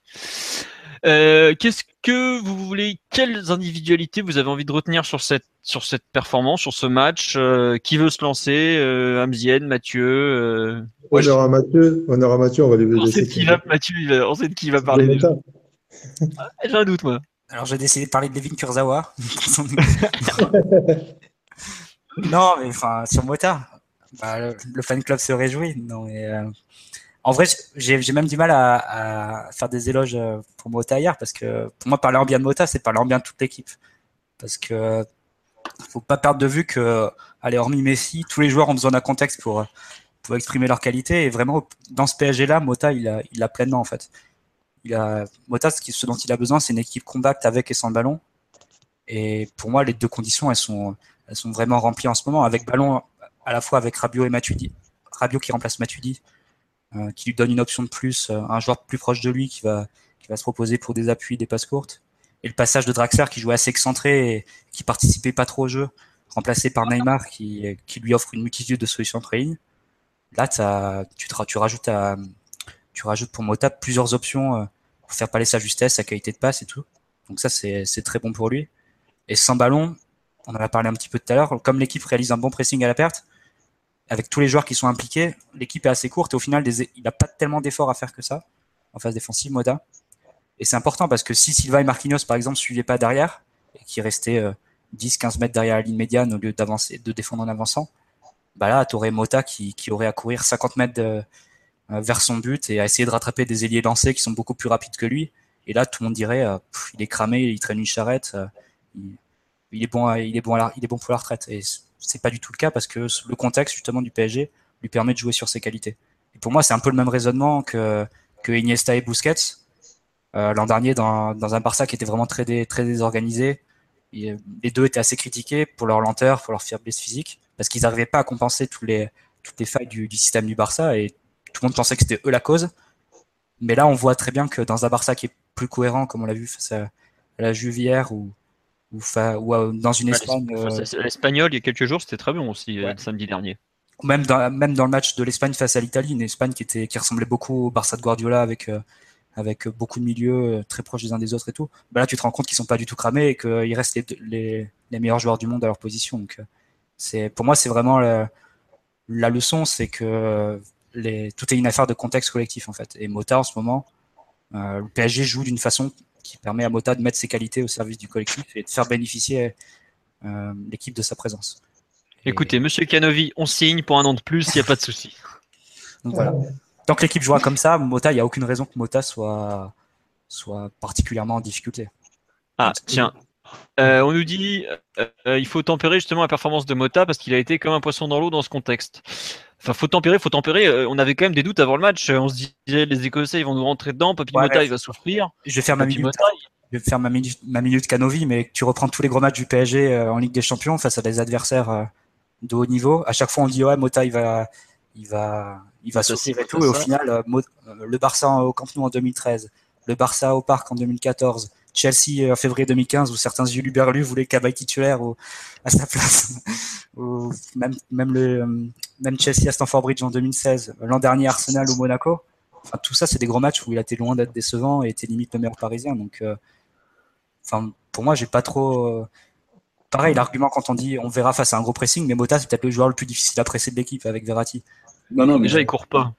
Euh, qu'est-ce que vous voulez Quelles individualités vous avez envie de retenir sur cette sur cette performance, sur ce match euh, Qui veut se lancer Amzien, Mathieu On aura Mathieu. On aura Mathieu. On va lui on sait de qui va Mathieu. On sait de qui va parler. J'ai un doute, moi. Alors, j'ai décidé de parler de Levin Kurzawa. *laughs* non, mais enfin, sur Mota, bah, le, fan club se réjouit. Non, mais, euh, en vrai, j'ai même du mal à, faire des éloges euh, pour Mota hier parce que pour moi, parler en bien de Mota, c'est parler en bien de toute l'équipe. Parce que faut pas perdre de vue que, allez, hormis Messi, tous les joueurs ont besoin d'un contexte pour, pour exprimer leur qualité. Et vraiment, dans ce PSG-là, Mota, il a, il a pleinement, en fait il Mota, ce dont il a besoin, c'est une équipe compacte avec et sans ballon. Et pour moi, les deux conditions, elles sont, vraiment remplies en ce moment. Avec ballon, à la fois avec Rabiot et Matuidi. Rabiot qui remplace Matuidi, euh, qui lui donne une option de plus, euh, un joueur plus proche de lui qui va, se proposer pour des appuis, des passes courtes. Et le passage de Draxler qui jouait assez excentré et qui participait pas trop au jeu, remplacé par Neymar qui, lui offre une multitude de solutions entre lignes. Là, tu, rajoutes tu rajoutes pour Mota plusieurs options euh, pour faire parler sa justesse, sa qualité de passe et tout. Donc ça, c'est très bon pour lui. Et sans ballon, on en a parlé un petit peu tout à l'heure, comme l'équipe réalise un bon pressing à la perte, avec tous les joueurs qui sont impliqués, l'équipe est assez courte et au final, il n'a pas tellement d'efforts à faire que ça en phase défensive, Moda. Et c'est important parce que si Silva et Marquinhos, par exemple, suivaient pas derrière et qui restaient 10-15 mètres derrière la ligne médiane au lieu d'avancer, de défendre en avançant, bah là, tu aurais Mota qui, aurait à courir 50 mètres euh, vers son but et à essayer de rattraper des ailiers lancés qui sont beaucoup plus rapides que lui. Et là, tout le monde dirait, euh, il est cramé, il traîne une charrette, euh, il, est bon, il est bon, il est bon pour la retraite. Et c'est pas du tout le cas parce que le contexte justement du PSG lui permet de jouer sur ses qualités. Et pour moi, c'est un peu le même raisonnement que, que Iniesta et Busquets. L'an dernier, dans, dans, un Barça qui était vraiment très, très désorganisé, les deux étaient assez critiqués pour leur lenteur, pour leur faiblesse physique, parce qu'ils n'arrivaient pas à compenser les, toutes les failles du, système du Barça et tout le monde pensait que c'était eux la cause. Mais là, on voit très bien que dans un Barça qui est plus cohérent, comme on l'a vu face à, la Juvière ou, ou, ou dans une Espagne. Euh, L'Espagnol, il y a quelques jours, c'était très bon aussi, euh, samedi dernier. Même dans, même dans le match de l'Espagne face à l'Italie, une Espagne qui, était, qui ressemblait beaucoup au Barça de Guardiola avec. Euh, avec beaucoup de milieux euh, très proches les uns des autres et tout, bah là tu te rends compte qu'ils sont pas du tout cramés et qu'il reste les, les, meilleurs joueurs du monde à leur position. Donc, euh, pour moi, c'est vraiment la, la leçon, c'est que les, tout est une affaire de contexte collectif en fait. Et Mota en ce moment, euh, le PSG joue d'une façon qui permet à Mota de mettre ses qualités au service du collectif et de faire bénéficier l'équipe de sa présence. Écoutez, Monsieur Canovi, on signe pour un an de plus, il n'y a pas de souci. *laughs* Donc voilà tant que l'équipe jouera comme ça, Mota, il n'y a aucune raison que Mota soit, soit particulièrement en difficulté. Ah, tiens. Euh, on nous dit euh, il faut tempérer justement la performance de Mota parce qu'il a été comme un poisson dans l'eau dans ce contexte. Enfin, faut tempérer, faut tempérer. Euh, on avait quand même des doutes avant le match. On se disait les Écossais ils vont nous rentrer dedans. Papi Mota il va souffrir. Je vais faire ma minute. je vais faire ma minute, ma minute Canovi, mais tu reprends tous les gros matchs du PSG en Ligue des Champions face à des adversaires de haut niveau. À chaque fois on dit ouais Mota il va, il va, il va souffrir et tout. Et au final, euh, euh, le Barça au Camp Nou en 2013, le Barça au Parc en 2014, Chelsea euh, en février 2015 où certains Jules Berlu voulaient Cabaye titulaire à sa place, *laughs* même, même, le, même Chelsea à Stamford Bridge en 2016, l'an dernier Arsenal ou Monaco. Enfin, tout ça, c'est des gros matchs où il a été loin d'être décevant et était limite le meilleur parisien. Donc, enfin, pour moi, j'ai pas trop. Pareil, l'argument quand on dit on verra face à un gros pressing, mais Mota, c'est peut-être le joueur le plus difficile à presser de l'équipe avec Verratti. Non, non, déjà, il court pas.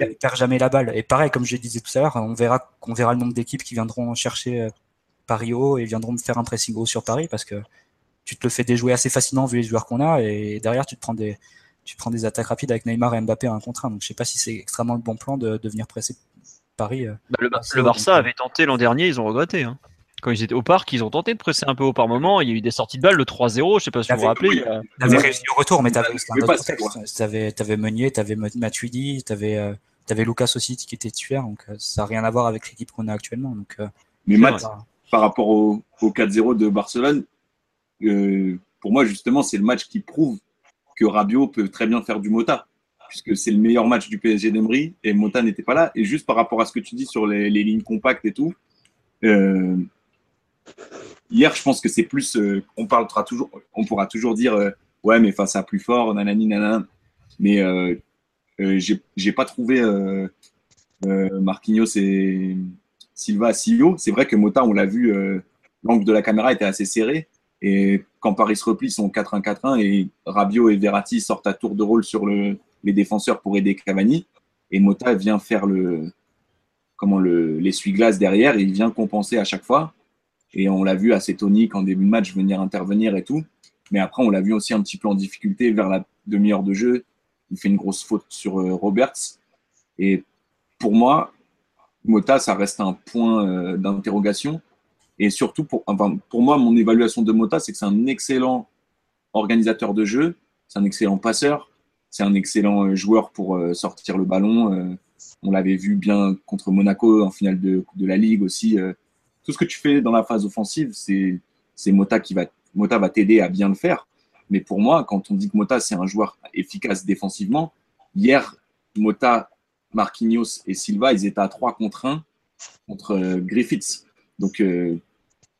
Il perd jamais la balle. Et pareil, comme je disais tout à l'heure, on verra, on verra le nombre d'équipes qui viendront chercher euh, Paris haut et viendront faire un pressing haut sur Paris parce que tu te le fais déjouer assez facilement vu les joueurs qu'on a et derrière tu te prends des, tu prends des attaques rapides avec Neymar et Mbappé à un contre un. Donc je sais pas si c'est extrêmement le bon plan de, de venir presser Paris. Euh, bah, le, Barça avait tenté l'an dernier, ils ont regretté. Hein quand ils étaient au parc, ils ont tenté de presser un peu haut par moment. Il y a eu des sorties de balles, le 3-0, je sais pas si vous vous rappelez. Tu avais réussi au retour, mais tu avais un autre contexte. Tu avais, Meunier, tu avais Matuidi, tu avais, euh, avais, Lucas aussi qui était titulaire. Donc euh, ça n'a rien à voir avec l'équipe qu'on a actuellement. Donc, euh, mais Matt, par rapport au, 4-0 de Barcelone, pour moi, justement, c'est le match qui prouve que Rabiot peut très bien faire du Mota puisque c'est le meilleur match du PSG d'Emery et Mota n'était pas là. Et juste par rapport à ce que tu dis sur les, lignes compactes et tout, Hier, je pense que c'est plus. Euh, on, parlera toujours, on pourra toujours dire euh, ouais, mais face à plus fort, nanani, nanana. Mais euh, j'ai pas trouvé Marquinhos et Silva si haut. C'est vrai que Mota, on l'a vu, l'angle de la caméra était assez serré. Et quand Paris se replie, ils sont 4-1-4-1 et Rabiot et Verratti sortent à tour de rôle sur le, les défenseurs pour aider Cavani. Et Mota vient faire le comment le l'essuie-glace derrière et il vient compenser à chaque fois. Et on l'a vu assez tonique en début de match venir intervenir et tout. Mais après, on l'a vu aussi un petit peu en difficulté vers la demi-heure de jeu. Il fait une grosse faute sur euh, Roberts. Et pour moi, Mota, ça reste un point euh, d'interrogation. Et surtout, pour, enfin, pour moi, mon évaluation de Mota, c'est que c'est un excellent organisateur de jeu, c'est un excellent passeur, c'est un excellent euh, joueur pour sortir le ballon. On l'avait vu bien contre Monaco en finale de, de la Ligue aussi tout ce que tu fais dans la phase offensive, c'est Mota qui va, Mota va t'aider à bien le faire. Mais pour moi, quand on dit que Mota, c'est un joueur efficace défensivement, hier, Mota, Marquinhos et Silva, ils étaient à 3 contre 1 contre euh, Griffiths. Donc, euh,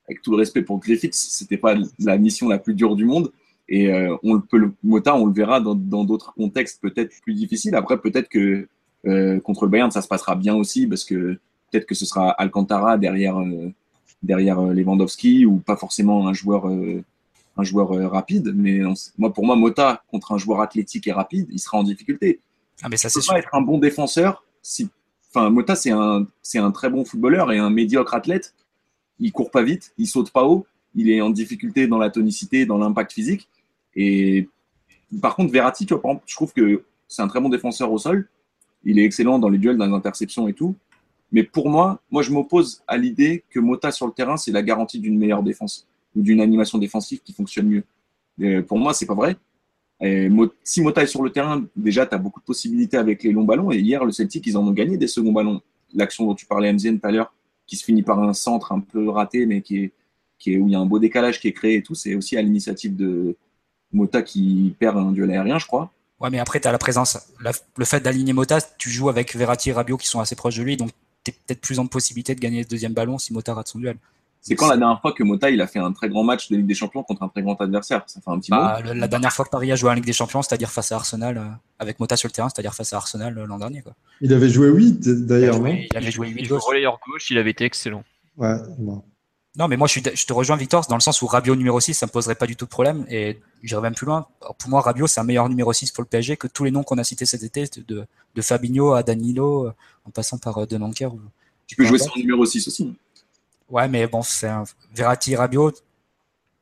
avec tout le respect pour Griffiths, c'était pas la mission la plus dure du monde. Et euh, on peut Mota, on le verra dans d'autres contextes peut-être plus difficiles. Après, peut-être que contre le Bayern, ça se passera bien aussi parce que peut-être que ce sera Alcantara derrière, euh, derrière Lewandowski ou pas forcément un joueur, un joueur rapide. Mais moi, pour moi, Mota contre un joueur athlétique et rapide, il sera en difficulté. Ah, mais ça, c'est pas être un bon défenseur si. Enfin, Mota, c'est un, c'est un très bon footballeur et un médiocre athlète. Il court pas vite, il saute pas haut, il est en difficulté dans la tonicité, dans l'impact physique. Et par contre, Verratti, tu vois, par exemple, je trouve que c'est un très bon défenseur au sol. Il est excellent dans les duels, dans les interceptions et tout. Mais pour moi, moi, je m'oppose à l'idée que Mota sur le terrain, c'est la garantie d'une meilleure défense ou d'une animation défensive qui fonctionne mieux. Et pour moi, c'est pas vrai. Si Mota est sur le terrain, déjà, tu as beaucoup de possibilités avec les longs ballons. Et hier, le Celtic, ils en ont gagné des seconds ballons. L'action dont tu parlais, MZN, tout à l'heure, qui se finit par un centre un peu raté, mais qui est, où il y a un beau décalage qui est créé et tout, c'est aussi à l'initiative de Mota qui perd un duel aérien, je crois. Ouais, mais après, tu as la présence. le fait d'aligner Mota, tu joues avec Verratti et Rabiot qui sont assez proches de lui, donc es peut-être plus en possibilité de gagner le deuxième ballon si Mota rate son duel. C'est quand la dernière fois que Mota il a fait un très grand match de Ligue des Champions contre un très grand adversaire? Ça fait un petit bah, La dernière fois que Paris a joué en Ligue des Champions, c'est-à-dire face à Arsenal, euh, avec Mota sur le terrain, c'est-à-dire face à Arsenal euh, l'an dernier. Quoi. Il avait joué 8 d'ailleurs, non? Il avait joué 8 relayeur gauche, il avait été excellent. Ouais, bon. Non, mais moi je, je, te rejoins, Victor, dans le sens où Rabiot numéro 6, ça me poserait pas du tout de problème. Et j'irai même plus loin. pour moi, Rabiot, c'est un meilleur numéro 6 pour le PSG que tous les noms qu'on a cités cet été, de, de Fabinho à Danilo, euh, en passant par Denanker. Tu peux jouer sans numéro 6 aussi. Ouais, mais bon, c'est un Verratti, Rabiot.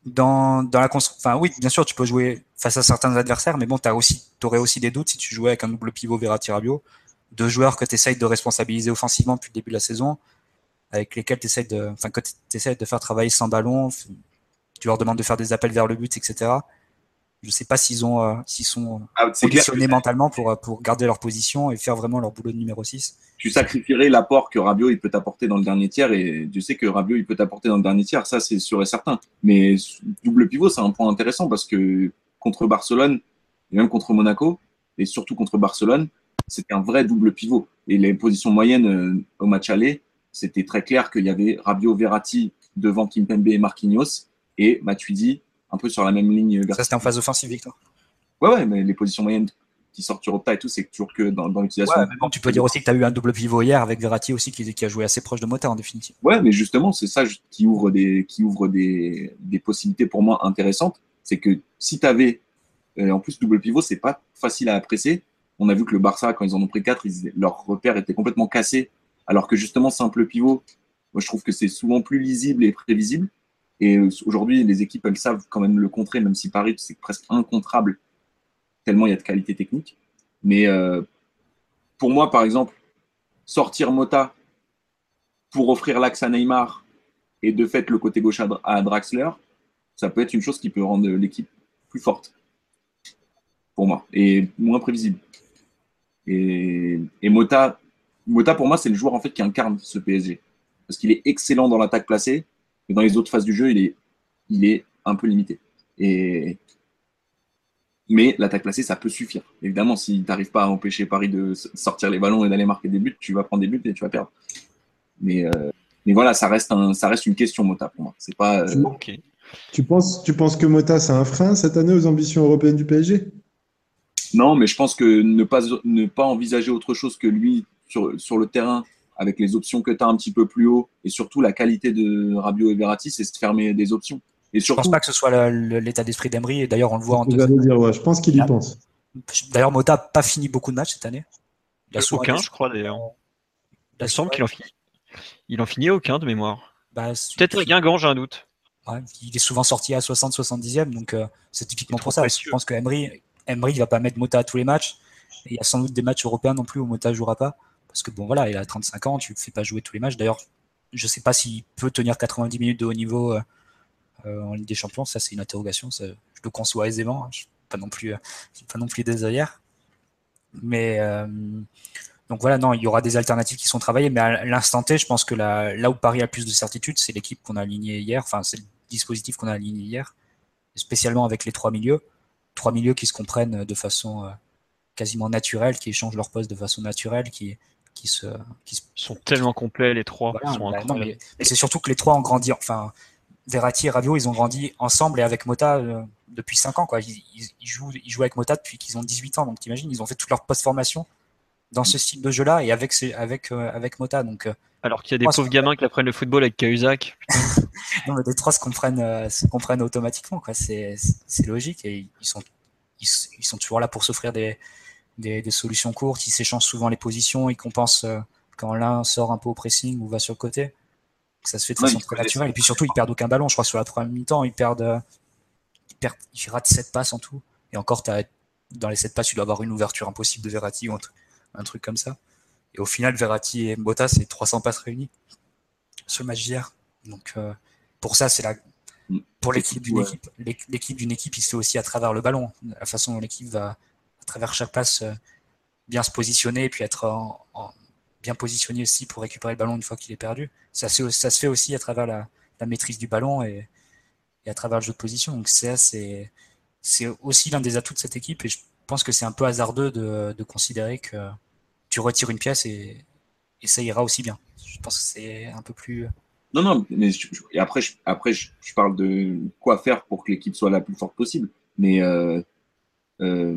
Dans, dans la enfin oui, bien sûr, tu peux jouer face à certains adversaires, mais bon, tu aussi, aurais aussi des doutes si tu jouais avec un double pivot Verratti, Rabiot, deux joueurs que tu essayes de responsabiliser offensivement depuis le début de la saison, avec lesquels tu essayes de, enfin, que tu essayes de faire travailler sans ballon, tu leur demandes de faire des appels vers le but, etc. Je sais pas s'ils ont, euh, s'ils sont ah, positionnés mentalement pour, euh, pour garder leur position et faire vraiment leur boulot de numéro 6. Tu sacrifierais l'apport que Rabiot il peut t'apporter dans le dernier tiers et tu sais que Rabiot il peut t'apporter dans le dernier tiers, ça c'est sûr et certain. Mais double pivot, c'est un point intéressant parce que contre Barcelone et même contre Monaco et surtout contre Barcelone, c'était un vrai double pivot. Et les positions moyennes euh, au match aller, c'était très clair qu'il y avait Rabiot, Verratti devant Kimpembe et Marquinhos et Matuidi un peu sur la même ligne. Ça, c'était en phase offensive, Victor? Ouais, ouais, mais les positions moyennes qui sortent sur Opta et tout, c'est toujours que dans, l'utilisation. Ouais, tu peux dire aussi que tu as eu un double pivot hier avec Verratti aussi qui, qui a joué assez proche de Mota en définitive. Ouais, mais justement, c'est ça qui ouvre des, qui ouvre des, des possibilités pour moi intéressantes. C'est que si tu avais, euh, en plus, double pivot, c'est pas facile à apprécier. On a vu que le Barça, quand ils en ont pris 4, leur repère était complètement cassé. Alors que justement, simple pivot, moi, je trouve que c'est souvent plus lisible et prévisible. Et euh, aujourd'hui, les équipes, elles savent quand même le contrer, même si Paris, c'est presque incontrable, tellement il y a de qualité technique. Mais euh, pour moi, par exemple, sortir Mota pour offrir l'axe à Neymar et de fait le côté gauche à Draxler, ça peut être une chose qui peut rendre l'équipe plus forte, pour moi, et moins prévisible. Et, et Mota, Mota, pour moi, c'est le joueur en fait qui incarne ce PSG. Parce qu'il est excellent dans l'attaque placée, mais dans les autres phases du jeu, il est, il est un peu limité. Et... Mais l'attaque placée, ça peut suffire. Évidemment, si tu n'arrives pas à empêcher Paris de sortir les ballons et d'aller marquer des buts, tu vas prendre des buts et tu vas perdre. Mais, euh, mais voilà, ça reste, un, ça reste une question, Mota, pour moi. C'est pas. Euh, tu, penses, tu penses que Mota, c'est un frein cette année aux ambitions européennes du PSG Non, mais je pense que ne pas, ne pas envisager autre chose que lui sur, sur le terrain avec les options que tu as un petit peu plus haut et surtout la qualité de Rabiot et Verratti, c'est de fermer des options. Et surtout, je pense pas que ce soit l'état d'esprit d'Emery et d'ailleurs on le voit en deux dire, ouais, Je pense qu'il y pense. D'ailleurs, Mota n'a pas fini beaucoup de matchs cette année. Il a aucun, je crois d'ailleurs. Il semble qu'il en finit. Il en finit aucun de mémoire. Bah, Peut-être Guingamp, j'ai un doute. il est souvent sorti à 60-70e, donc euh, c'est typiquement pour ça. Je pense que Emery, Emery, il va pas mettre Mota à tous les matchs. Et il y a sans doute des matchs européens non plus où Mota jouera pas. Parce que bon, voilà, il a 35 ans, tu ne fais pas jouer tous les matchs. D'ailleurs, je ne sais pas s'il peut tenir 90 minutes de haut niveau euh, euh, en Ligue des Champions. Ça, c'est une interrogation. je le conçois aisément. Je ne suis pas non plus, euh, pas non plus Mais donc voilà, non, il y aura des alternatives qui sont travaillées. Mais à l'instant T, je pense que là où Paris a plus de certitude, c'est l'équipe qu'on a alignée hier. Enfin, c'est le dispositif qu'on a aligné hier, spécialement avec les trois milieux. Trois milieux qui se comprennent de façon quasiment naturelle, qui échangent leur poste de façon naturelle, qui, qui se, qui sont tellement complets les trois. Bah mais, c'est surtout que les trois ont grandi. Enfin, Verratti et Rabiot, ils ont grandi ensemble et avec Mota euh, depuis 5 ans. Quoi. Ils, jouent, ils jouent avec Mota depuis qu'ils ont 18 ans. Donc t'imagines, ils ont fait toute leur post-formation dans ce style de jeu-là et avec, avec, euh, avec Mota. Donc euh, Alors qu'il y a des pauvres gamins qui apprennent le football avec Cahuzac. *laughs* Non, mais les trois se comprennent, euh, se comprennent automatiquement. C'est, logique et ils sont, ils, s- ils sont toujours là pour s'offrir des, des, des solutions courtes. Ils s'échangent souvent les positions, ils compensent euh, quand l'un sort un peu au pressing ou va sur le côté. Ça se fait de façon très naturelle. Et puis surtout, ils perdent aucun ballon. Je crois que sur la première mi-temps, ils perdent, euh, ils perdent, ils ratent sept passes en tout. Et encore, dans les sept passes, tu dois avoir une ouverture impossible de Verratti ou un, truc- un truc comme ça. Et au final, Verratti et Mbota, c'est 300 passes réunies sur le match d'hier. Donc, euh, pour ça, c'est la, pour l'équipe d'une Ouais. équipe, l'équ- l'équipe d'une équipe, il se fait aussi à travers le ballon. La façon dont l'équipe va, à travers chaque passe, euh, bien se positionner et puis être en- en- bien positionné aussi pour récupérer le ballon une fois qu'il est perdu. Ça, se- fait aussi à travers la, maîtrise du ballon et, à travers le jeu de position. Donc c'est aussi l'un des atouts de cette équipe et je pense que c'est un peu hasardeux de, considérer que tu retires une pièce et, ça ira aussi bien. Je pense que c'est un peu plus Non, non, mais et après, je, après je parle de quoi faire pour que l'équipe soit la plus forte possible. Mais euh, euh,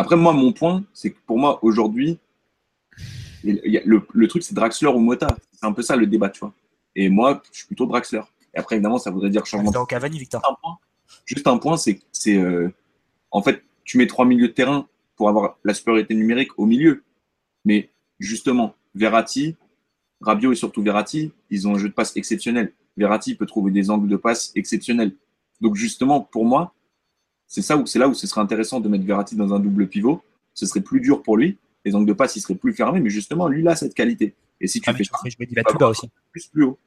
après, moi, mon point, c'est que pour moi, aujourd'hui, le, le truc, c'est Draxler ou Mota. C'est un peu ça le débat, tu vois. Et moi, je suis plutôt Draxler. Et après, évidemment, ça voudrait dire changement de au Cavani, Victor. un point. Juste un point, c'est c'est euh, en fait, tu mets trois milieux de terrain pour avoir la supériorité numérique au milieu. Mais justement, Verratti, Rabiot et surtout Verratti, ils ont un jeu de passe exceptionnel. Verratti peut trouver des angles de passe exceptionnels. Donc justement, pour moi, c'est ça où c'est là où ce serait intéressant de mettre Verratti dans un double pivot. Ce serait plus dur pour lui. Les angles de passe, ils seraient plus fermés, mais justement, lui, il a cette qualité. Et si tu Ah, fais tu ça, le fais jouer 10 mètres plus bas aussi. plus plus haut.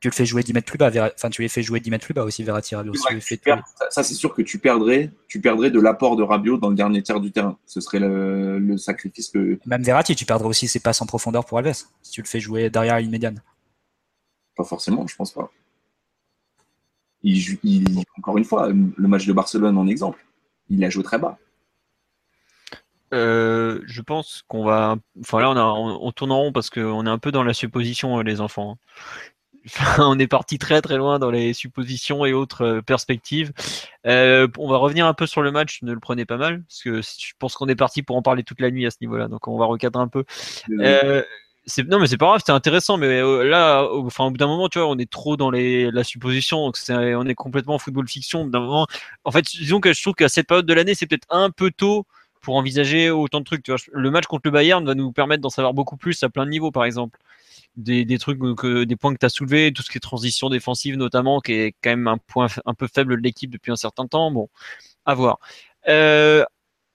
Tu le fais jouer 10 mètres plus bas. Enfin, tu les fais jouer 10 mètres plus bas aussi, Verratti Rabiot. Si Ouais, ça, ça, c'est sûr que tu perdrais, tu perdrais de l'apport de Rabiot dans le dernier tiers du terrain. Ce serait le, le sacrifice que. Même Verratti, tu perdrais aussi ses passes en profondeur pour Alves. Si tu le fais jouer derrière ligne médiane. Pas forcément, je pense pas. Il, il- encore une fois, le match de Barcelone en exemple, il a joué très bas. Euh, je pense qu'on va. Enfin là, on, a, on, on tourne en rond parce qu'on est un peu dans la supposition, euh, les enfants. Enfin, on est parti très très loin dans les suppositions et autres euh, perspectives. Euh, on va revenir un peu sur le match. Ne le prenez pas mal parce que je pense qu'on est parti pour en parler toute la nuit à ce niveau-là. Donc on va recadrer un peu. Euh, non mais c'est pas grave, c'était intéressant. Mais euh, là, au, enfin au bout d'un moment, tu vois, on est trop dans la supposition. Donc c'est- on est complètement en football fiction. D'un moment, en fait, disons que je trouve qu'à cette période de l'année, c'est peut-être un peu tôt pour envisager autant de trucs. Tu vois. Le match contre le Bayern va nous permettre d'en savoir beaucoup plus à plein de niveaux, par exemple. Des, trucs, que, des points que tu as soulevés, tout ce qui est transition défensive notamment, qui est quand même un point un peu faible de l'équipe depuis un certain temps. Bon, à voir. Euh,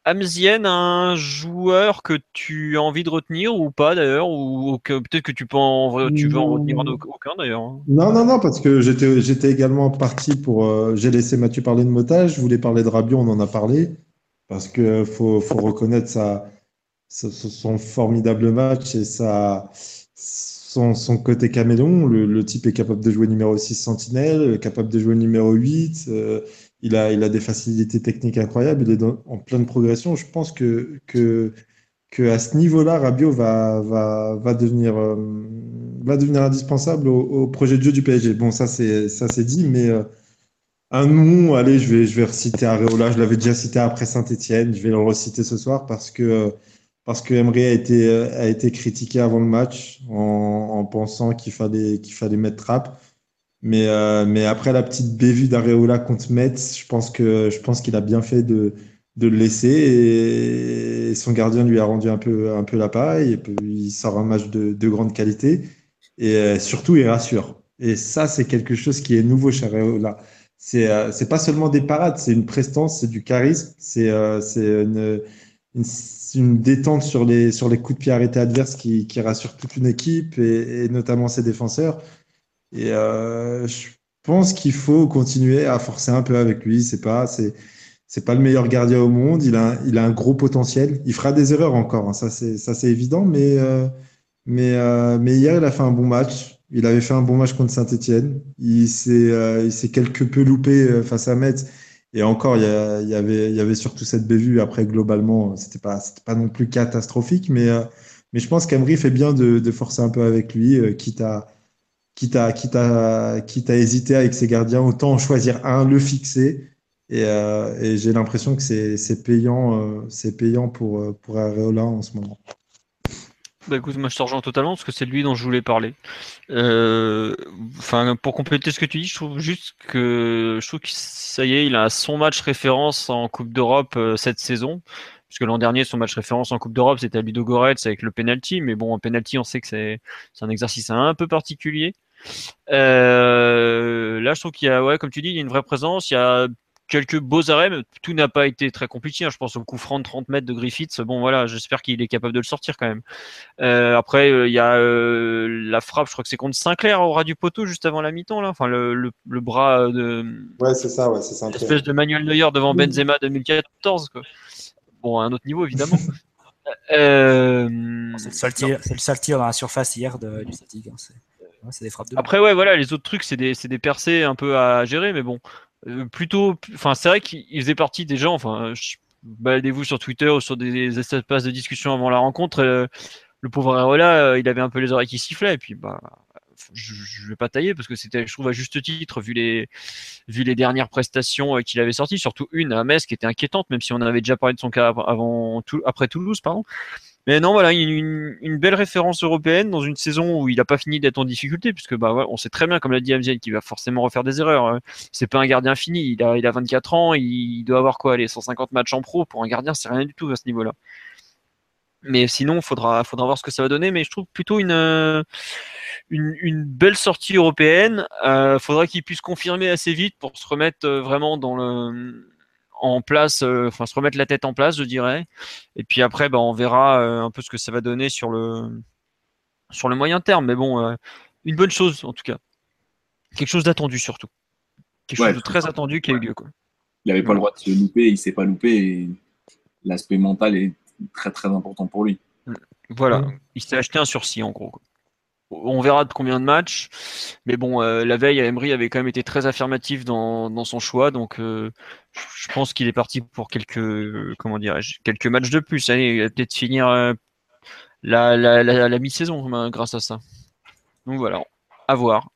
Amzien, un joueur que tu as envie de retenir ou pas d'ailleurs, ou que peut-être que tu peux en, tu veux en retenir un- aucun d'ailleurs. hein. Non, non, non, parce que j'étais, j'étais également parti pour. euh, j'ai laissé Mathieu parler de Motage, je voulais parler de Rabiot, on en a parlé, parce que faut, faut reconnaître sa, sa- son formidable match et sa, son, son côté caméléon. Le, le type est capable de jouer numéro 6 sentinelle, capable de jouer numéro 8. euh, il a, il a des facilités techniques incroyables, il est en pleine progression. Je pense que, que, que à ce niveau-là, Rabiot va, va, va devenir, euh, va devenir indispensable au, projet de jeu du PSG. Bon, ça c'est, dit, mais euh, un nom, allez, je vais, je vais reciter Areola. Je l'avais déjà cité après Saint-Etienne. Je vais le reciter ce soir parce que, parce que Emery a été, a été critiqué avant le match en, en pensant qu'il fallait, qu'il fallait mettre trappe. Mais, euh, mais après la petite bévue d'Areola contre Metz, je pense que, je pense qu'il a bien fait de, de le laisser et son gardien lui a rendu un peu, un peu la paille. Il sort un match de, de grande qualité et euh, surtout il rassure. Et ça, c'est quelque chose qui est nouveau chez Areola. C'est euh, pas seulement des parades, c'est une prestance, c'est du charisme, c'est euh, c'est une, une, une détente sur les, sur les coups de pied arrêtés adverses qui, qui rassure toute une équipe et, et notamment ses défenseurs. Et euh, je pense qu'il faut continuer à forcer un peu avec lui. C'est pas, c'est, c'est pas le meilleur gardien au monde. Il a, il a un gros potentiel. Il fera des erreurs encore, hein, ça c'est, ça c'est évident. Mais, euh, mais, euh, mais hier, il a fait un bon match. Il avait fait un bon match contre Saint-Etienne. Il s'est, il s'est quelque peu loupé face à Metz. Et encore, il y, a- il y avait, il y avait surtout cette bévue. Après, globalement, c'était pas, c'était pas non plus catastrophique. Mais, mais je pense qu'Emery fait bien de, de forcer un peu avec lui, quitte à, quitte à, quitte à, quitte à hésiter avec ses gardiens, autant en choisir un, le fixer. Et, euh, j'ai l'impression que c'est payant, euh, payant pour, euh, pour Areola en ce moment. Bah écoute, moi je te rejoins totalement parce que c'est lui dont je voulais parler. Pour compléter ce que tu dis, je trouve juste que je trouve que ça y est, il a son match référence en Coupe d'Europe cette saison. Parce que l'an dernier, son match référence en Coupe d'Europe, c'était à Ludogorets avec le penalty. Mais bon, en penalty, on sait que c'est un exercice un peu particulier. Euh, là, je trouve qu'il y a, ouais, comme tu dis, il y a une vraie présence. Il y a quelques beaux arrêts, mais tout n'a pas été très compliqué. hein. Je pense au coup franc de 30 mètres de Griffiths. Bon, voilà, j'espère qu'il est capable de le sortir quand même. Euh, après, euh, il y a euh, la frappe, je crois que c'est contre Sinclair au ras du poteau juste avant la mi-temps, là. Enfin, le, le, le bras de Ouais, c'est ça, ouais, c'est ça. l'espèce de Manuel Neuer devant Benzema 2014. Quoi. Bon, à un autre niveau, évidemment. *laughs* Euh, C'est le seul tir, c'est le seul tir dans la surface hier de, du Celtic. hein. Après, voilà, les autres trucs, c'est des, des percées un peu à gérer, mais bon, euh, plutôt, enfin, c'est vrai qu'il il faisait partie des gens, enfin, je- baladez-vous sur Twitter ou sur des espaces de discussion avant la rencontre, euh, le pauvre Areola, euh, il avait un peu les oreilles qui sifflaient, et puis, bah, je, je vais pas tailler parce que c'était, je trouve, à juste titre, vu les, dernières prestations euh, qu'il avait sorties, surtout une à Metz qui était inquiétante, même si on avait déjà parlé de son cas après Toulouse. Mais non, voilà, une, une- une belle référence européenne dans une saison où il n'a pas fini d'être en difficulté, puisque bah, ouais, on sait très bien, comme l'a dit Amziel, qu'il va forcément refaire des erreurs. hein. C'est pas un gardien fini, il a, il a 24 ans, il doit avoir quoi, les 150 matchs en pro. Pour un gardien, c'est rien du tout à ce niveau-là. Mais sinon, faudra, faudra voir ce que ça va donner. Mais je trouve plutôt une, euh, une, une belle sortie européenne. Euh, faudra qu'il puisse confirmer assez vite pour se remettre euh, vraiment dans le, en place, euh, enfin se remettre la tête en place, je dirais. Et puis après, bah, on verra euh, un peu ce que ça va donner sur le, sur le moyen terme. Mais bon, euh, une bonne chose en tout cas. Quelque chose d'attendu surtout. Quelque Ouais, chose de très attendu qui a eu lieu. Quoi. Il n'avait pas le droit de se louper, il s'est pas loupé et l'aspect mental est très très important pour lui. Voilà, Mm. il s'est acheté un sursis en gros. quoi. On verra de combien de matchs, mais bon, euh, la veille, Emery avait quand même été très affirmatif dans, dans son choix, donc euh, je pense qu'il est parti pour quelques, comment dirais-je, quelques matchs de plus. Allez, il va peut-être finir euh, la, la, la, la mi-saison hein, grâce à ça. Donc voilà, à voir.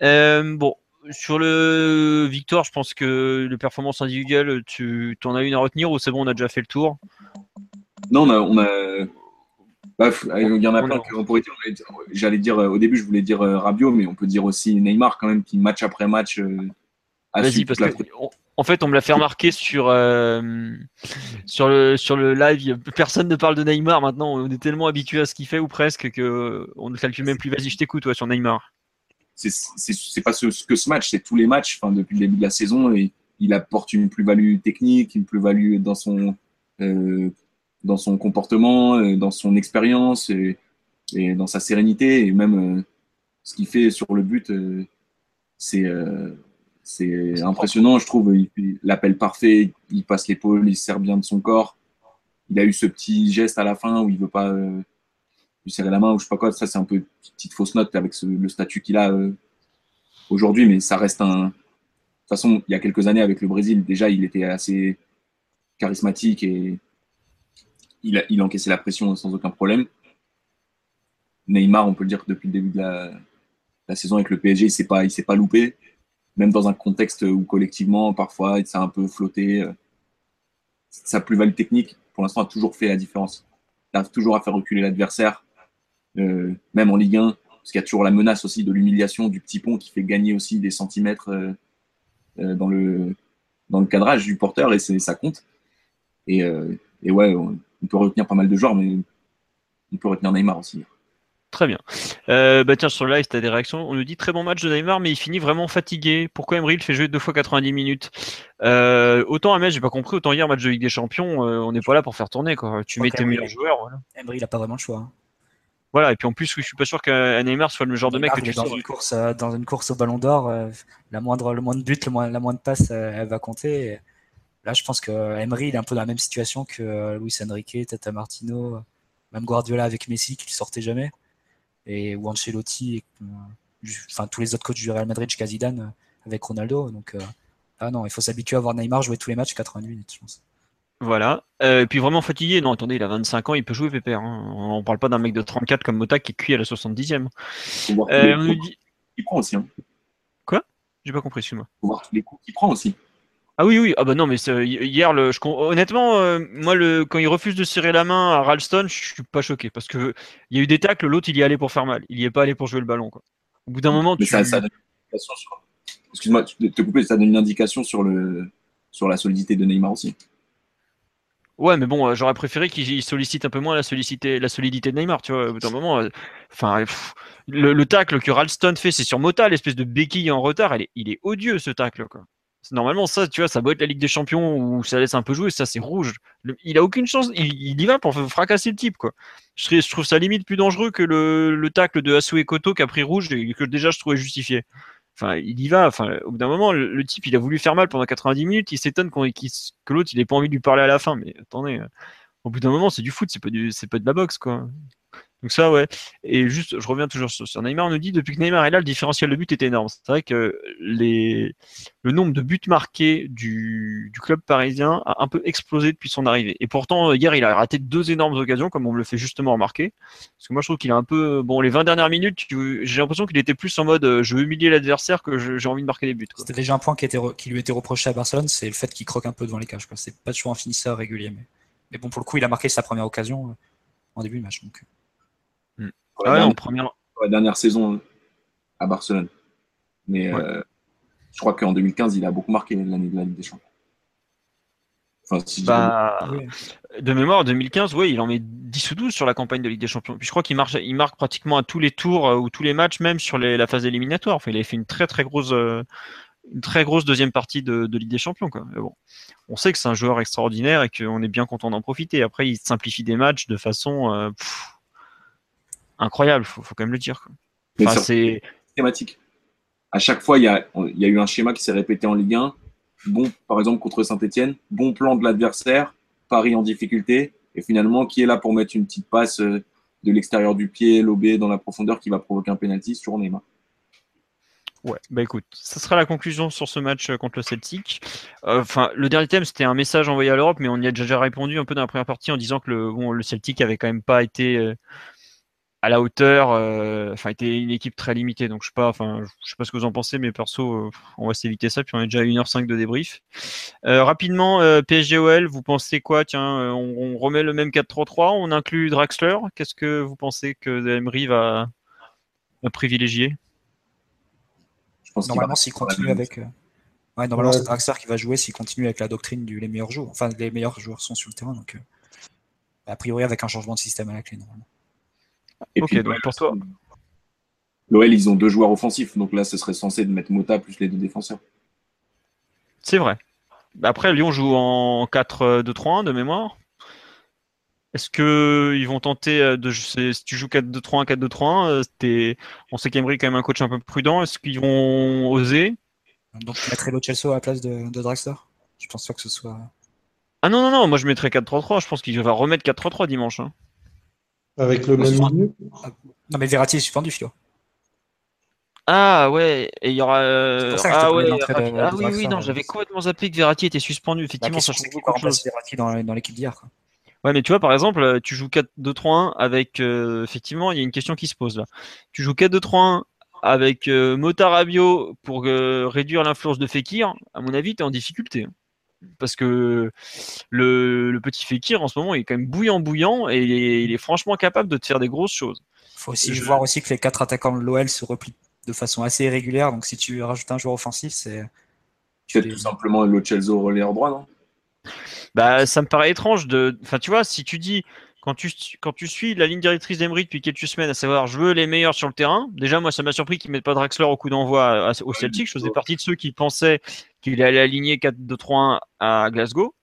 Bon, sur le Victor, je pense que les performances individuelles, tu en as une à retenir ou c'est bon, on a déjà fait le tour? Non. On a... Bref, il y en a plein qu'on pourrait dire. J'allais dire, euh, au début, je voulais dire euh, Rabiot, mais on peut dire aussi Neymar quand même, qui match après match euh, a Vas-y, parce que en fait, on me l'a fait remarquer sur euh, sur le sur le live. Personne ne parle de Neymar maintenant. On est tellement habitué à ce qu'il fait ou presque que on ne calcule même plus. Vas-y, je t'écoute, toi, sur Neymar. c'est pas ce, ce que ce match, c'est tous les matchs enfin, depuis le début de la saison. Et il apporte une plus-value technique, une plus-value dans son, euh, dans son comportement, dans son expérience et, et dans sa sérénité. Et même euh, ce qu'il fait sur le but, euh, c'est euh, c'est impressionnant, je trouve. L'appel parfait, il passe l'épaule, il se sert bien de son corps. Il a eu ce petit geste à la fin où il veut pas lui serrer la main ou je sais pas quoi. Ça, c'est un peu une petite fausse note avec ce- le statut qu'il a aujourd'hui, mais ça reste un. De toute façon, il y a quelques années avec le Brésil, déjà, il était assez charismatique et il, a, il encaissait la pression sans aucun problème. Neymar, on peut le dire que depuis le début de la, saison avec le PSG, il s'est pas, pas loupé, même dans un contexte où collectivement, parfois, il s'est un peu flotté. Sa plus-value technique, pour l'instant, a toujours fait la différence. Il arrive toujours à faire reculer l'adversaire, euh, même en Ligue 1, parce qu'il y a toujours la menace aussi de l'humiliation du petit pont qui fait gagner aussi des centimètres euh, euh, dans, le, dans le cadrage du porteur et ça compte. Et, et ouais, on peut retenir pas mal de joueurs, mais on peut retenir Neymar aussi. Très bien. Euh, bah tiens, sur le live, tu as des réactions. On nous dit très bon match de Neymar, mais il finit vraiment fatigué. Pourquoi Emery le fait jouer deux fois 90 minutes euh, Autant à Metz, j'ai pas compris. Autant hier, match de Ligue des Champions, euh, on n'est pas là pour faire tourner. Quoi. Tu mets tes meilleurs joueurs. Voilà. Emery, il a pas vraiment le choix. hein. Voilà, et puis en plus, je suis pas sûr qu'un Neymar soit le genre de mec que tu dans une course, euh, dans une course au Ballon d'Or, euh, la moindre, le moindre but, le moins, la moindre passe, euh, elle va compter. Là, je pense que Emery, il est un peu dans la même situation que euh, Luis Enrique, Tata Martino, euh, même Guardiola avec Messi qui ne sortait jamais, et ou Ancelotti, et, euh, enfin tous les autres coachs du Real Madrid jusqu'à Zidane avec Ronaldo. Donc, euh, ah non, il faut s'habituer à voir Neymar jouer tous les matchs 90 minutes, je pense. Voilà. Euh, et puis vraiment fatigué. Non, attendez, il a 25 ans, il peut jouer pépère. Hein. On parle pas d'un mec de 34 comme Mota qui est cuit à la 70e. Faut voir tous Euh, les on nous coups dit. qu'il prend aussi. Hein. J'ai pas compris, excuse-moi. Faut voir tous les coups qu'il prend aussi. Ah oui, oui, ah bah non, mais hier, le, je, honnêtement, euh, moi, le, quand il refuse de serrer la main à Ralston, je suis pas choqué parce que il y a eu des tacles, l'autre il y est allé pour faire mal, il y est pas allé pour jouer le ballon. Quoi. Au bout d'un moment, tu... ça, ça donne une sur... Excuse-moi de te couper, ça donne une indication sur, le... sur la solidité de Neymar aussi. Ouais, mais bon, euh, j'aurais préféré qu'il sollicite un peu moins la, solidité, la solidité de Neymar, tu vois. Au bout d'un moment, euh, enfin, le, tacle que Ralston fait, c'est sur Mota, l'espèce de béquille en retard, il est odieux ce tacle, quoi. Normalement, ça, tu vois, ça doit être la Ligue des Champions où ça laisse un peu jouer, ça c'est rouge. il a aucune chance, il, y va pour fracasser le type, quoi. Je, trouve ça limite plus dangereux que le, le tacle de Asu Koto qui a pris rouge et que déjà je trouvais justifié. Enfin, il y va. Enfin, au bout d'un moment, le, type, il a voulu faire mal pendant 90 minutes. Il s'étonne que l'autre, il ait pas envie de lui parler à la fin. Mais attendez, euh, au bout d'un moment, c'est du foot, c'est pas pas de la boxe, quoi. Donc ça, ouais. Et juste, je reviens toujours sur, Neymar. On nous dit depuis que Neymar est là, le différentiel de but est énorme. C'est vrai que les, le nombre de buts marqués du, du, club parisien a un peu explosé depuis son arrivée. Et pourtant, hier, il a raté deux énormes occasions, comme on me le fait justement remarquer. Parce que moi, je trouve qu'il a un peu, bon, les 20 dernières minutes, j'ai l'impression qu'il était plus en mode, euh, je veux humilier l'adversaire que j'ai envie de marquer des buts. C'était déjà un point qui, était, qui lui était reproché à Barcelone, c'est le fait qu'il croque un peu devant les cages. C'est pas toujours un finisseur régulier, mais, mais bon, pour le coup, il a marqué sa première occasion euh, en début de match. Donc. Ah en première... la dernière saison à Barcelone. Mais euh, je crois qu'en 2015, il a beaucoup marqué l'année de la Ligue des Champions. Bah, de mémoire, 2015, oui, il en met 10 ou 12 sur la campagne de Ligue des Champions. Puis je crois qu'il marque, il marque pratiquement à tous les tours euh, ou tous les matchs, même sur la phase éliminatoire. Enfin, il avait fait une très très grosse, euh, une très grosse deuxième partie de, Ligue des Champions. Quoi. bon, on sait que c'est un joueur extraordinaire et qu'on est bien content d'en profiter. Après, il simplifie des matchs de façon incroyable, faut, faut quand même le dire. c'est thématique. À chaque fois, il y a, y a eu un schéma qui s'est répété en Ligue 1. Bon, par exemple, contre Saint-Etienne, bon plan de l'adversaire, Paris en difficulté, et finalement, qui est là pour mettre une petite passe euh, de l'extérieur du pied, lobé dans la profondeur qui va provoquer un penalty sur Neymar. Ouais, bah écoute, ça sera la conclusion sur ce match euh, contre le Celtic. Euh, enfin, le dernier thème, c'était un message envoyé à l'Europe, mais on y a déjà répondu un peu dans la première partie en disant que le, bon, le Celtic avait quand même pas été à la hauteur, euh, enfin, était une équipe très limitée. Donc, je sais pas, enfin, je sais pas ce que vous en pensez, mais perso, euh, on va s'éviter ça. Puis, on est déjà à 1h05 de débrief. Euh, rapidement, PSGOL, vous pensez quoi? Tiens, on, remet le même 4-3-3, on inclut Draxler. Qu'est-ce que vous pensez que Emery va, privilégier? Je pense Normalement, s'il continue avec. Ouais, normalement, c'est Draxler qui va jouer s'il continue avec la doctrine du les meilleurs joueurs. Enfin, les meilleurs joueurs sont sur le terrain. Donc, a priori, avec un changement de système à la clé, normalement. Et puis, pour toi. L'OL, ils ont deux joueurs offensifs, donc là, ce serait censé de mettre Mota plus les deux défenseurs. C'est vrai. Après, Lyon joue en 4-2-3-1 de mémoire. Est-ce qu'ils vont tenter euh, de. Si tu joues 4-2-3-1, 4-2-3-1, euh, on sait qu'Emery est quand même un coach un peu prudent. Est-ce qu'ils vont oser? Donc tu mettrais Lo Celso à la place de, de Draxler? Je pense pas que ce soit. Ah non, non, non, moi je mettrais 4-3-3. Je pense qu'il va remettre 4-3-3 dimanche. Hein. Avec le même milieu Non, mais Verratti est suspendu, Philo. Ah ouais, et il y aura. Euh, ah, ouais, ah oui, oui, non, j'avais complètement zappé que Verratti était suspendu. Effectivement, ça change beaucoup de choses. Verratti dans, dans l'équipe d'hier. Ouais, mais tu vois, par exemple, tu joues 4-2-3-1 avec. Euh, effectivement, il y a une question qui se pose là. Tu joues 4-2-3-1 avec euh, Motarabio pour réduire l'influence de Fekir. À mon avis, tu es en difficulté. Hein parce que le, petit Fekir en ce moment il est quand même bouillant bouillant et il est, franchement capable de te faire des grosses choses. Il faut aussi voir aussi que les quatre attaquants de l'OL se replient de façon assez irrégulière, donc si tu rajoutes un joueur offensif, c'est. Tu tout simplement le Chelsea relais droit, non? Bah ça me paraît étrange de. Enfin tu vois, si tu dis quand tu, quand tu suis la ligne directrice d'Emery depuis quelques semaines, à savoir je veux les meilleurs sur le terrain, déjà moi ça m'a surpris qu'ils ne mettent pas Draxler au coup d'envoi au Celtic. Je faisais partie de ceux qui pensaient qu'il allait aligner 4-2-3-1 à Glasgow.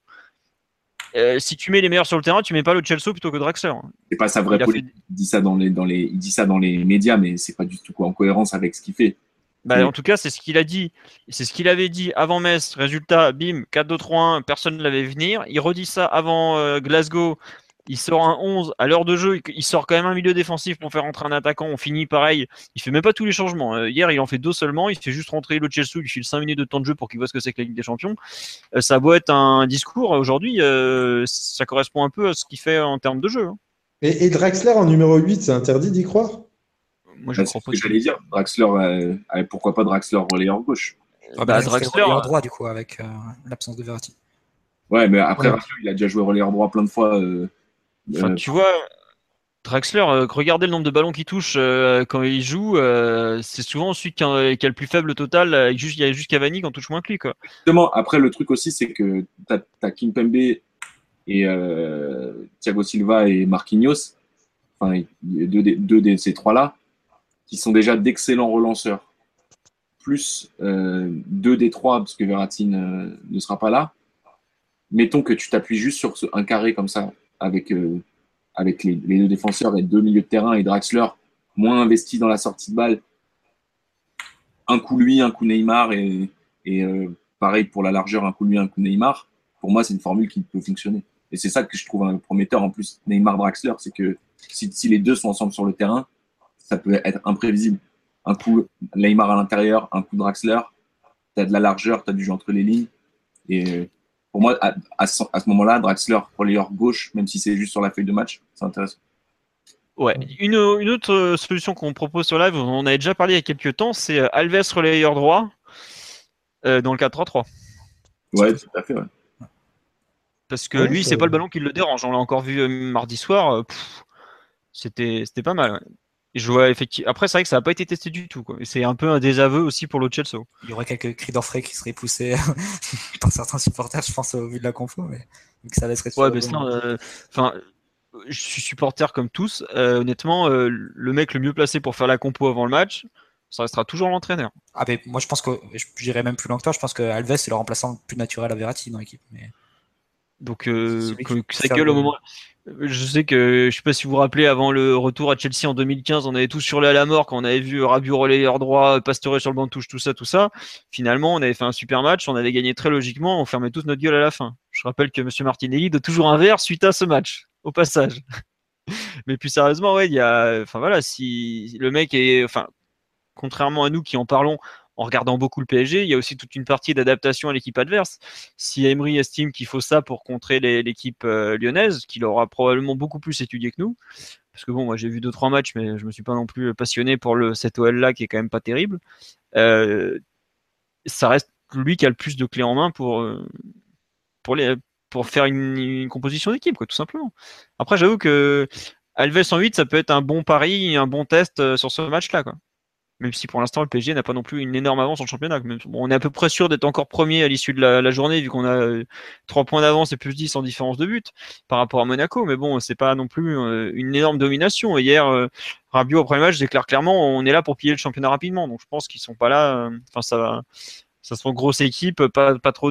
Euh, si tu mets les meilleurs sur le terrain, tu mets pas le Chelsea plutôt que Draxler. C'est pas sa vraie politique. Il, dit ça dans les, dans les, il dit ça dans les médias, mais c'est pas du tout en cohérence avec ce qu'il fait. Bah, en tout cas, c'est ce qu'il a dit. C'est ce qu'il avait dit avant Metz. Résultat, bim, 4-2-3-1, personne ne l'avait venir. Il redit ça avant euh, Glasgow il sort un 11 à l'heure de jeu, il sort quand même un milieu défensif pour faire rentrer un attaquant, on finit pareil, il fait même pas tous les changements. Euh, hier, il en fait deux seulement, il fait juste rentrer le Chelsea, il file 5 minutes de temps de jeu pour qu'il voit ce que c'est que la Ligue des Champions. Euh, ça doit être un discours, aujourd'hui, euh, ça correspond un peu à ce qu'il fait en termes de jeu. Hein. Et, Draxler en numéro 8, c'est interdit d'y croire? Moi, je bah, crois pas. que j'allais dire, Draxler, pourquoi pas Draxler relayeur gauche? Bah, bah, c'est Draxler, relayeur droit du coup avec euh, l'absence de Verratti. Ouais, mais après, Ouais. Il a déjà joué relayeur droit plein de fois. euh, Enfin, euh, tu vois, Draxler, euh, regardez le nombre de ballons qu'il touche euh, quand il joue. euh, c'est souvent celui qui a, qui a le plus faible total. il y a juste Cavani qui en touche moins que lui. Quoi. Justement, après, le truc aussi, c'est que tu as, Kimpembe et Thiago Silva et Marquinhos, enfin, deux, de ces trois-là, qui sont déjà d'excellents relanceurs. Plus deux des trois, parce que Verratti ne, ne sera pas là. Mettons que tu t'appuies juste sur ce- un carré comme ça, avec, euh, avec les, deux défenseurs et deux milieux de terrain et Draxler, moins investi dans la sortie de balle. Un coup lui, un coup Neymar et, et euh, pareil pour la largeur, un coup lui, un coup Neymar. Pour moi, c'est une formule qui peut fonctionner. Et c'est ça que je trouve un prometteur en plus, Neymar-Draxler, c'est que si, si les deux sont ensemble sur le terrain, ça peut être imprévisible. Un coup Neymar à l'intérieur, un coup Draxler, tu as de la largeur, tu as du jeu entre les lignes. Et euh, pour moi, à, à ce, à ce moment-là, Draxler, relayeur gauche, même si c'est juste sur la feuille de match, c'est intéressant. Ouais. Une, une autre euh, solution qu'on propose sur live, on en avait déjà parlé il y a quelques temps, c'est euh, Alves relayeur droit euh, dans le 4-3-3. Ouais, tout à fait. Ouais. Parce que Ouais, lui, c'est pas le ballon qui le dérange. On l'a encore vu mardi soir. C'était c'était pas mal. ouais. Je vois effectivement. Après, c'est vrai que ça n'a pas été testé du tout. quoi. Et c'est un peu un désaveu aussi pour le Chelsea. Il y aurait quelques cris d'orfraie qui seraient poussés *laughs* par certains supporters, je pense, au vu de la compo, mais donc ça laisserait Ouais, mais sinon, euh, enfin, je suis supporter comme tous. Euh, honnêtement, euh, le mec le mieux placé pour faire la compo avant le match, ça restera toujours l'entraîneur. Ah, mais moi, je pense que je- j'irais même plus loin que toi. Je pense que Alves est le remplaçant le plus naturel à Verratti dans l'équipe. Mais... Donc, euh, que, ça gueule au moment. Je sais que, je sais pas si vous vous rappelez, avant le retour à Chelsea en 2015, on avait tous hurlé à la mort quand on avait vu Rabiot relayeur droit, Pastore sur le banc de touche, tout ça, tout ça. Finalement, on avait fait un super match, on avait gagné très logiquement, on fermait tous notre gueule à la fin. Je rappelle que Monsieur Martinelli doit toujours un verre suite à ce match, au passage. *laughs* Mais plus sérieusement, ouais, il y a, enfin voilà, si le mec est, enfin, contrairement à nous qui en parlons en regardant beaucoup le PSG, il y a aussi toute une partie d'adaptation à l'équipe adverse. Si Emery estime qu'il faut ça pour contrer l'équipe euh, lyonnaise, qu'il aura probablement beaucoup plus étudié que nous, parce que bon, moi j'ai vu deux trois matchs, mais je me suis pas non plus passionné pour le cet OL là qui est quand même pas terrible. Euh, ça reste lui qui a le plus de clés en main pour euh, faire une, une composition d'équipe, tout simplement. Après, j'avoue que Alves en 8, ça peut être un bon pari, un bon test sur ce match-là, quoi. Même si pour l'instant le PSG n'a pas non plus une énorme avance en championnat. Bon, on est à peu près sûr d'être encore premier à l'issue de la, journée, vu qu'on a euh, 3 points d'avance et plus 10 en différence de but par rapport à Monaco. Mais bon, c'est pas non plus euh, une énorme domination. Hier, euh, Rabiot, après le match, déclare clairement on est là pour piller le championnat rapidement. Donc je pense qu'ils sont pas là. euh, Enfin, ça va. Ça une grosse équipe, pas, pas trop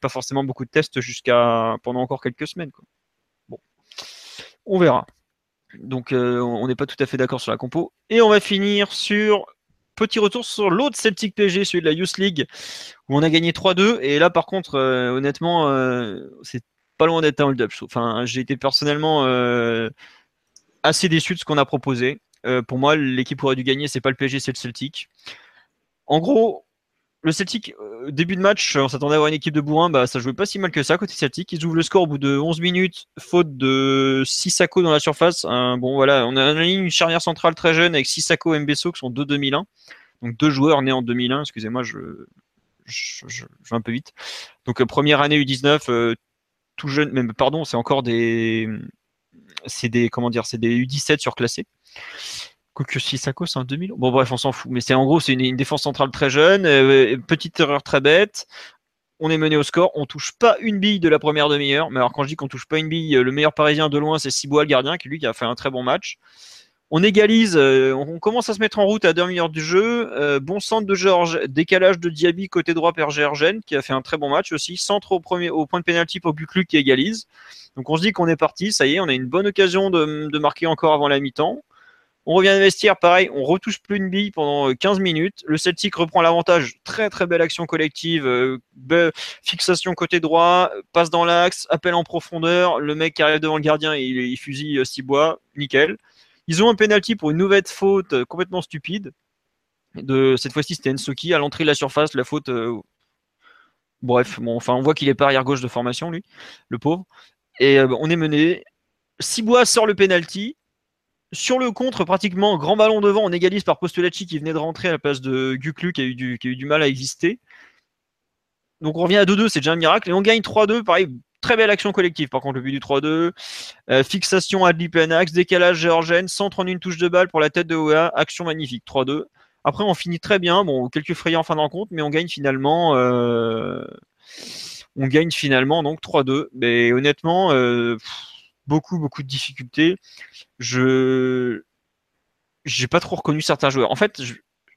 pas forcément beaucoup de tests jusqu'à pendant encore quelques semaines. Bon, on verra. Donc euh, on n'est pas tout à fait d'accord sur la compo. Et on va finir sur petit retour sur l'autre Celtic PSG, celui de la Youth League, où on a gagné 3-2. Et là, par contre, euh, honnêtement, euh, c'est pas loin d'être un hold-up. j'ai été personnellement euh, assez déçu de ce qu'on a proposé. Pour moi, l'équipe aurait dû gagner, c'est pas le PSG, c'est le Celtic. En gros, le Celtic, euh, début de match, on s'attendait à avoir une équipe de bourrin, bah, ça jouait pas si mal que ça côté Celtic. Ils ouvrent le score au bout de 11 minutes, faute de Sissako dans la surface. Bon, voilà, on a une charnière centrale très jeune avec Sissako et Mbesso qui sont deux 2001. Donc deux joueurs nés en 2001, excusez-moi, je vais un peu vite. Donc euh, première année U19, euh, tout jeune, même pardon, c'est encore des, c'est des comment dire, c'est des U17 surclassés. Quoique Sissako, c'est un 2000. Bon, bref, on s'en fout. Mais c'est en gros, c'est une, défense centrale très jeune. euh, petite erreur très bête. On est mené au score. On touche pas une bille de la première demi-heure. Mais alors, quand je dis qu'on touche pas une bille, euh, le meilleur parisien de loin, c'est Cibois, le gardien, qui lui qui a fait un très bon match. On égalise, euh, on commence à se mettre en route à demi-heure du jeu. Bon centre de Georges, décalage de Diaby côté droit per Gergen, qui a fait un très bon match aussi. Centre au, premier, au point de pénalty pour Buclu qui égalise. Donc on se dit qu'on est parti, ça y est, on a une bonne occasion de marquer encore avant la mi-temps. On revient à vestiaire, pareil, on retouche plus une bille pendant euh, 15 minutes. Le Celtic reprend l'avantage. Très très belle action collective. euh, fixation côté droit, passe dans l'axe, appel en profondeur. Le mec qui arrive devant le gardien, il, il fusille euh. Nickel. Ils ont un penalty pour une nouvelle faute euh, complètement stupide. De, cette fois-ci, c'était Ensoki à l'entrée de la surface. La faute. euh, bref, bon, enfin, on voit qu'il est pas arrière gauche de formation, lui, le pauvre. Et euh, on est mené. Cibois sort le penalty. Sur le contre, pratiquement, grand ballon devant, on égalise par Postolacci qui venait de rentrer à la place de Guklu qui a eu du, qui a eu du mal à exister. donc on revient à 2-2, c'est déjà un miracle. Et on gagne 3-2, pareil, très belle action collective. Par contre, le but du 3-2, euh, fixation Adli Penax, décalage Georgen, centre en une touche de balle pour la tête de OEA, action magnifique, 3-2. Après, on finit très bien. Bon, quelques frayants en fin de rencontre, mais on gagne finalement. Euh, on gagne finalement donc 3-2. Mais honnêtement, euh, beaucoup, beaucoup de difficultés. Je j'ai pas trop reconnu certains joueurs. En fait,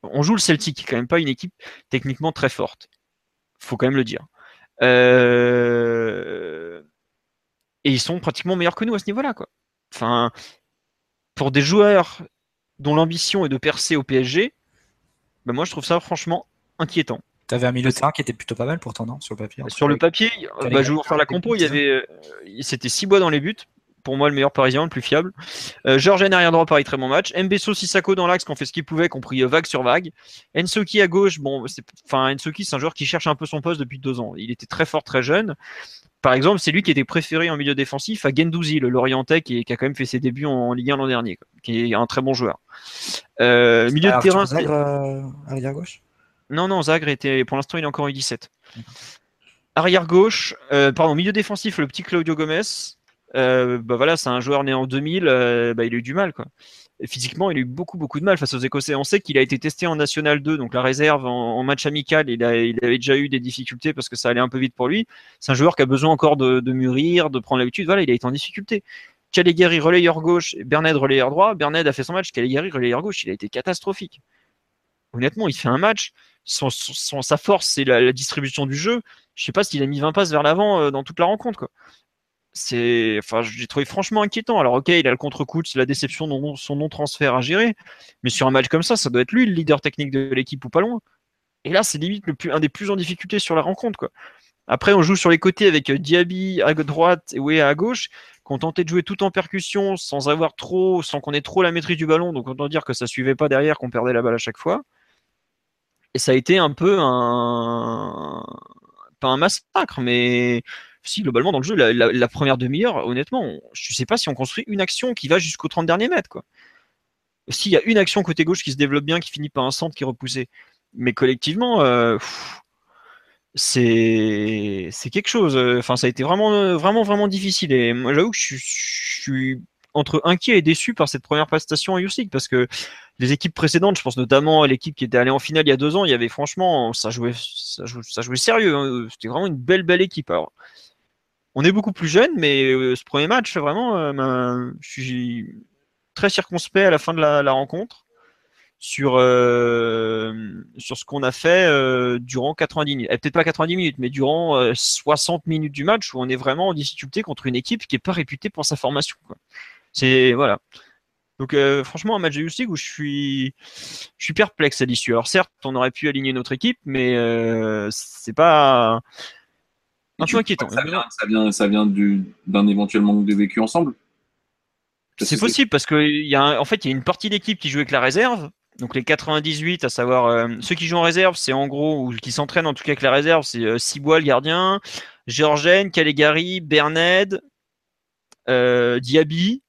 on joue le Celtic, qui est quand même pas une équipe techniquement très forte. Faut quand même le dire. Euh, et ils sont pratiquement meilleurs que nous à ce niveau-là, quoi. Enfin, pour des joueurs dont l'ambition est de percer au PSG, ben moi je trouve ça franchement inquiétant. Tu avais un milieu de terrain qui était plutôt pas mal pourtant, non? Sur le papier. Sur le papier, bah, je vais vous refaire la compo. Il y avait, euh, c'était bois dans les buts pour moi le meilleur parisien, le plus fiable. Euh, Georges arrière droit, pareil, très bon match. Mbesso Sissako dans l'axe, qui ont fait ce qu'il pouvait, compris euh, vague sur vague. Ensoki à gauche, bon, c'est, enfin, Ensoki, c'est un joueur qui cherche un peu son poste depuis deux ans. Il était très fort, très jeune. Par exemple, c'est lui qui était préféré en milieu défensif à Gendouzi, le Lorientais, qui, qui, a quand même fait ses débuts en, Ligue 1 l'an dernier, qui est un très bon joueur. Euh, milieu de terrain. Zagre, euh, arrière gauche? Non, non, Zagre était, pour l'instant, il est encore en U17. Arrière gauche, euh, pardon, milieu défensif, le petit Claudio Gomez. Euh, bah voilà, c'est un joueur né en 2000, euh, bah, il a eu du mal. Quoi. physiquement, il a eu beaucoup, beaucoup de mal face aux Écossais. On sait qu'il a été testé en National 2, donc la réserve en, match amical. Il, a, il, avait déjà eu des difficultés parce que ça allait un peu vite pour lui. C'est un joueur qui a besoin encore de, mûrir, de prendre l'habitude. Voilà, il a été en difficulté. Caligari relayeur gauche, Berned relayeur droit. Berned a fait son match, Caligari relayeur gauche, il a été catastrophique. Honnêtement, il fait un match. Son, sa force, c'est la, distribution du jeu. Je sais pas s'il a mis 20 passes vers l'avant euh, dans toute la rencontre. Quoi c'est, enfin, j'ai trouvé franchement inquiétant. Alors, ok, il a le contre-coup, c'est la déception de son non-transfert à gérer, mais sur un match comme ça, ça doit être lui le leader technique de l'équipe ou pas loin. Et là, c'est limite le plus, un des plus en difficulté sur la rencontre, quoi. Après, on joue sur les côtés avec Diaby à droite et Wea à gauche, qui ont tenté de jouer tout en percussion sans avoir trop, sans qu'on ait trop la maîtrise du ballon. Donc, autant dire que ça suivait pas derrière, qu'on perdait la balle à chaque fois. Et ça a été un peu un, pas un massacre, mais si globalement dans le jeu, la, première demi-heure, honnêtement, je ne sais pas si on construit une action qui va jusqu'au 30 derniers mètres. Quoi. S'il y a une action côté gauche qui se développe bien, qui finit par un centre qui est repoussé, mais collectivement, euh, c'est quelque chose. Enfin, ça a été vraiment, vraiment, vraiment difficile. Et moi, j'avoue que je, suis entre inquiet et déçu par cette première prestation en Youth parce que les équipes précédentes, je pense notamment à l'équipe qui était allée en finale il y a deux ans, il y avait franchement, ça jouait, ça jouait, sérieux. Hein. C'était vraiment une belle, belle équipe. On est beaucoup plus jeune, mais euh, ce premier match, vraiment, euh, ben, je suis très circonspect à la fin de la, rencontre sur, euh, sur ce qu'on a fait durant 90 minutes. Eh, peut-être pas 90 minutes, mais durant 60 minutes du match où on est vraiment en difficulté contre une équipe qui n'est pas réputée pour sa formation. C'est voilà. Donc franchement, un match de Youth où je suis, je suis perplexe à l'issue. Alors certes, on aurait pu aligner notre équipe, mais c'est pas, un peu inquiétant. Ça vient, ça vient, ça vient d'un éventuel manque de vécu ensemble C'est possible parce qu'il y a en fait il y a une partie d'équipe qui joue avec la réserve. Donc les 98, à savoir euh, ceux qui jouent en réserve, c'est en gros, ou qui s'entraînent en tout cas avec la réserve, c'est euh, Cibois le gardien, Georgen, Calegari, Berned, euh, Diaby,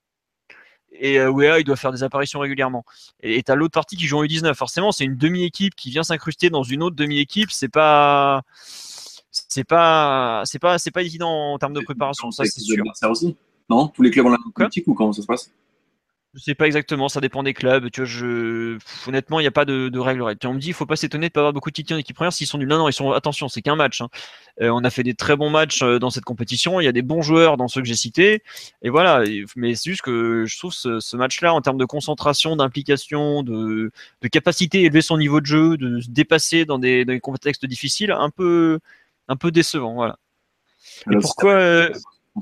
et euh, Wea, il doit faire des apparitions régulièrement. Et tu as l'autre partie qui joue en U19. Forcément, c'est une demi-équipe qui vient s'incruster dans une autre demi-équipe. C'est pas c'est pas c'est pas c'est pas évident en termes de préparation, ça c'est sûr. aussi non? Tous les clubs ont la même politique ou comment ça se passe? Je sais pas exactement, ça dépend des clubs. Tu vois, je... Honnêtement, il n'y a pas de, de règle. On me dit, il faut pas s'étonner de pas avoir beaucoup de titres en équipe première s'ils sont nuls. Non, non, ils sont. Attention, c'est qu'un match. Hein. Euh, on a fait des très bons matchs euh, dans cette compétition. Il y a des bons joueurs dans ceux que j'ai cités. Et voilà. Mais c'est juste que je trouve ce, match-là, en termes de concentration, d'implication, de, de capacité à élever son niveau de jeu, de se dépasser dans des, dans des contextes difficiles, un peu, un peu décevant. Voilà. Et pourquoi, euh,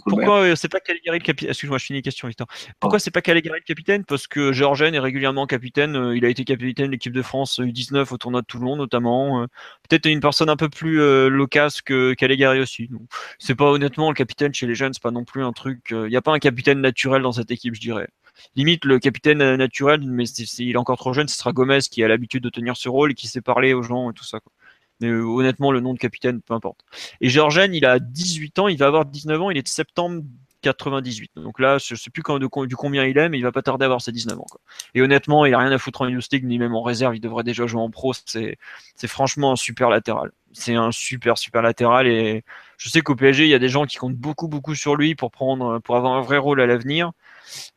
pourquoi euh, c'est pas Caligari le capitaine Excuse-moi, je finis Victor. Pourquoi c'est pas Caligari le capitaine? Parce que Georgen est régulièrement capitaine. Euh, il a été capitaine de l'équipe de France U19 au tournoi de Toulon, notamment. Peut-être une personne un peu plus loquace que Caligari aussi. C'est pas honnêtement le capitaine chez les jeunes, c'est pas non plus un truc. Il n'y a pas un capitaine naturel dans cette équipe, je dirais. Limite, le capitaine naturel, mais il est encore trop jeune, ce sera Gomez qui a l'habitude de tenir ce rôle et qui sait parler aux gens et tout ça. Quoi. Mais euh, honnêtement, le nom de capitaine, peu importe. Et Georgen, il a 18 ans, il va avoir 19 ans, il est de septembre 98. Donc là, je sais plus quand, du combien il est, mais il va pas tarder à avoir ses 19 ans. Et honnêtement, il a rien à foutre en Youth ni même en réserve, il devrait déjà jouer en pro. C'est, franchement un super latéral. c'est un super super latéral et je sais qu'au PSG il y a des gens qui comptent beaucoup beaucoup sur lui pour prendre pour avoir un vrai rôle à l'avenir,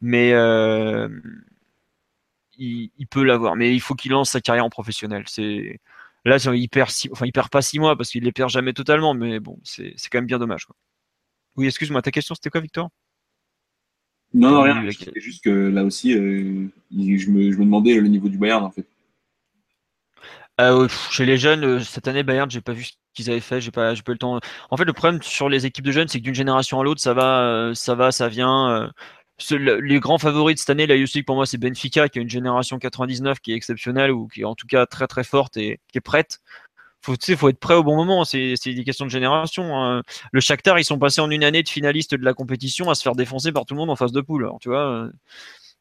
mais euh, il, peut l'avoir, mais il faut qu'il lance sa carrière en professionnel. C'est là il perd enfin il perd pas six mois parce qu'il les perd jamais totalement, mais bon c'est quand même bien dommage. Oui, excuse-moi, ta question c'était quoi, Victor? Non, non, rien. C'est juste que là aussi, euh, je, me, je me demandais le niveau du Bayern en fait. Euh, chez les jeunes, euh, cette année, Bayern, j'ai pas vu ce qu'ils avaient fait, j'ai pas, j'ai pas eu le temps. En fait, le problème sur les équipes de jeunes, c'est que d'une génération à l'autre, ça va, euh, ça va, ça vient. Les grands favoris de cette année, la Youth League pour moi, c'est Benfica, qui a une génération 99 qui est exceptionnelle ou qui est en tout cas très très forte et qui est prête. Faut, faut être prêt au bon moment. C'est, des questions de génération. Hein. Le Shakhtar, ils sont passés en une année de finaliste de la compétition à se faire défoncer par tout le monde en face de poule. Tu vois,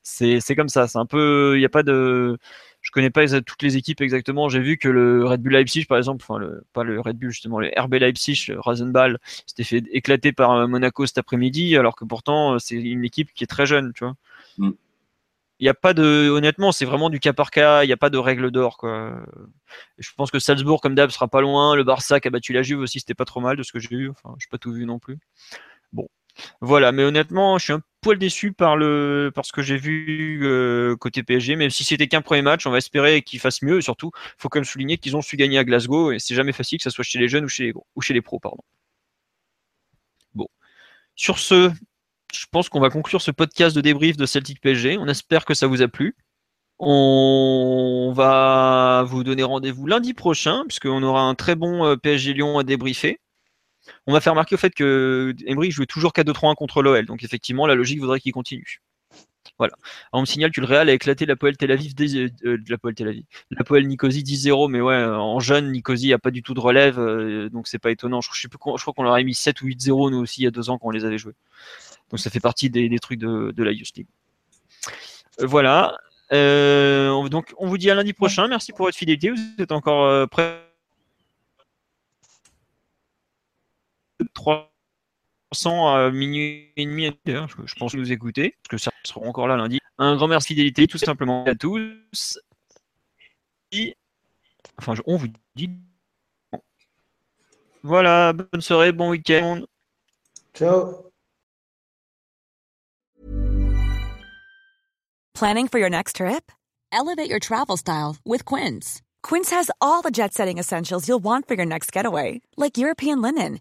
c'est, c'est comme ça. C'est un peu, il n'y a pas de je connais pas toutes les équipes exactement. J'ai vu que le Red Bull Leipzig, par exemple, enfin le, pas le Red Bull justement, le RB Leipzig, le Rasenball, s'était fait éclater par euh, Monaco cet après-midi, alors que pourtant euh, c'est une équipe qui est très jeune, tu vois. Mm. Il n'y a pas de, honnêtement, c'est vraiment du cas par cas. Il n'y a pas de règle d'or, quoi. Je pense que Salzbourg, comme d'hab, sera pas loin. Le Barça qui a battu la Juve aussi, c'était pas trop mal de ce que j'ai vu. Enfin, je n'ai pas tout vu non plus. Bon, voilà, mais honnêtement, je suis un poil déçu par le parce que j'ai vu euh, côté PSG. Même si c'était qu'un premier match, on va espérer qu'ils fassent mieux. Et surtout, faut quand même souligner qu'ils ont su gagner à Glasgow et c'est jamais facile que ce soit chez les jeunes ou chez les ou chez les pros. Bon, sur ce, je pense qu'on va conclure ce podcast de débrief de Celtic PSG. On espère que ça vous a plu. On va vous donner rendez-vous lundi prochain, puisqu'on aura un très bon euh, PSG Lyon à débriefer on m'a fait remarquer au fait que Emery jouait toujours 4-2-3-1 contre l'OL. Donc effectivement, la logique voudrait qu'il continue. Voilà. on me signale que le Real a éclaté la Poel Tel Aviv, euh, la Poel Tel Aviv, la Poel Nicosie 10-0, mais ouais, en jeune, Nicosie a pas du tout de relève, euh, donc c'est pas étonnant. Je, je crois qu'on leur a mis 7 ou 8-0 nous aussi il y a deux ans quand on les avait joués. Donc ça fait partie des, trucs de, la Youth League. Euh, voilà. donc on vous dit à lundi prochain. Merci pour votre fidélité. Vous êtes encore prêts 300 à minuit et demi. Je, pense que vous écoutez, parce que ça sera encore là lundi. Un grand merci fidélité, tout simplement à tous. enfin, on vous dit. Voilà, bonne soirée, bon week-end. Ciao. Planning for your next trip? Elevate your travel style with Quince. Quince has all the jet setting essentials you'll want for your next getaway, like European linen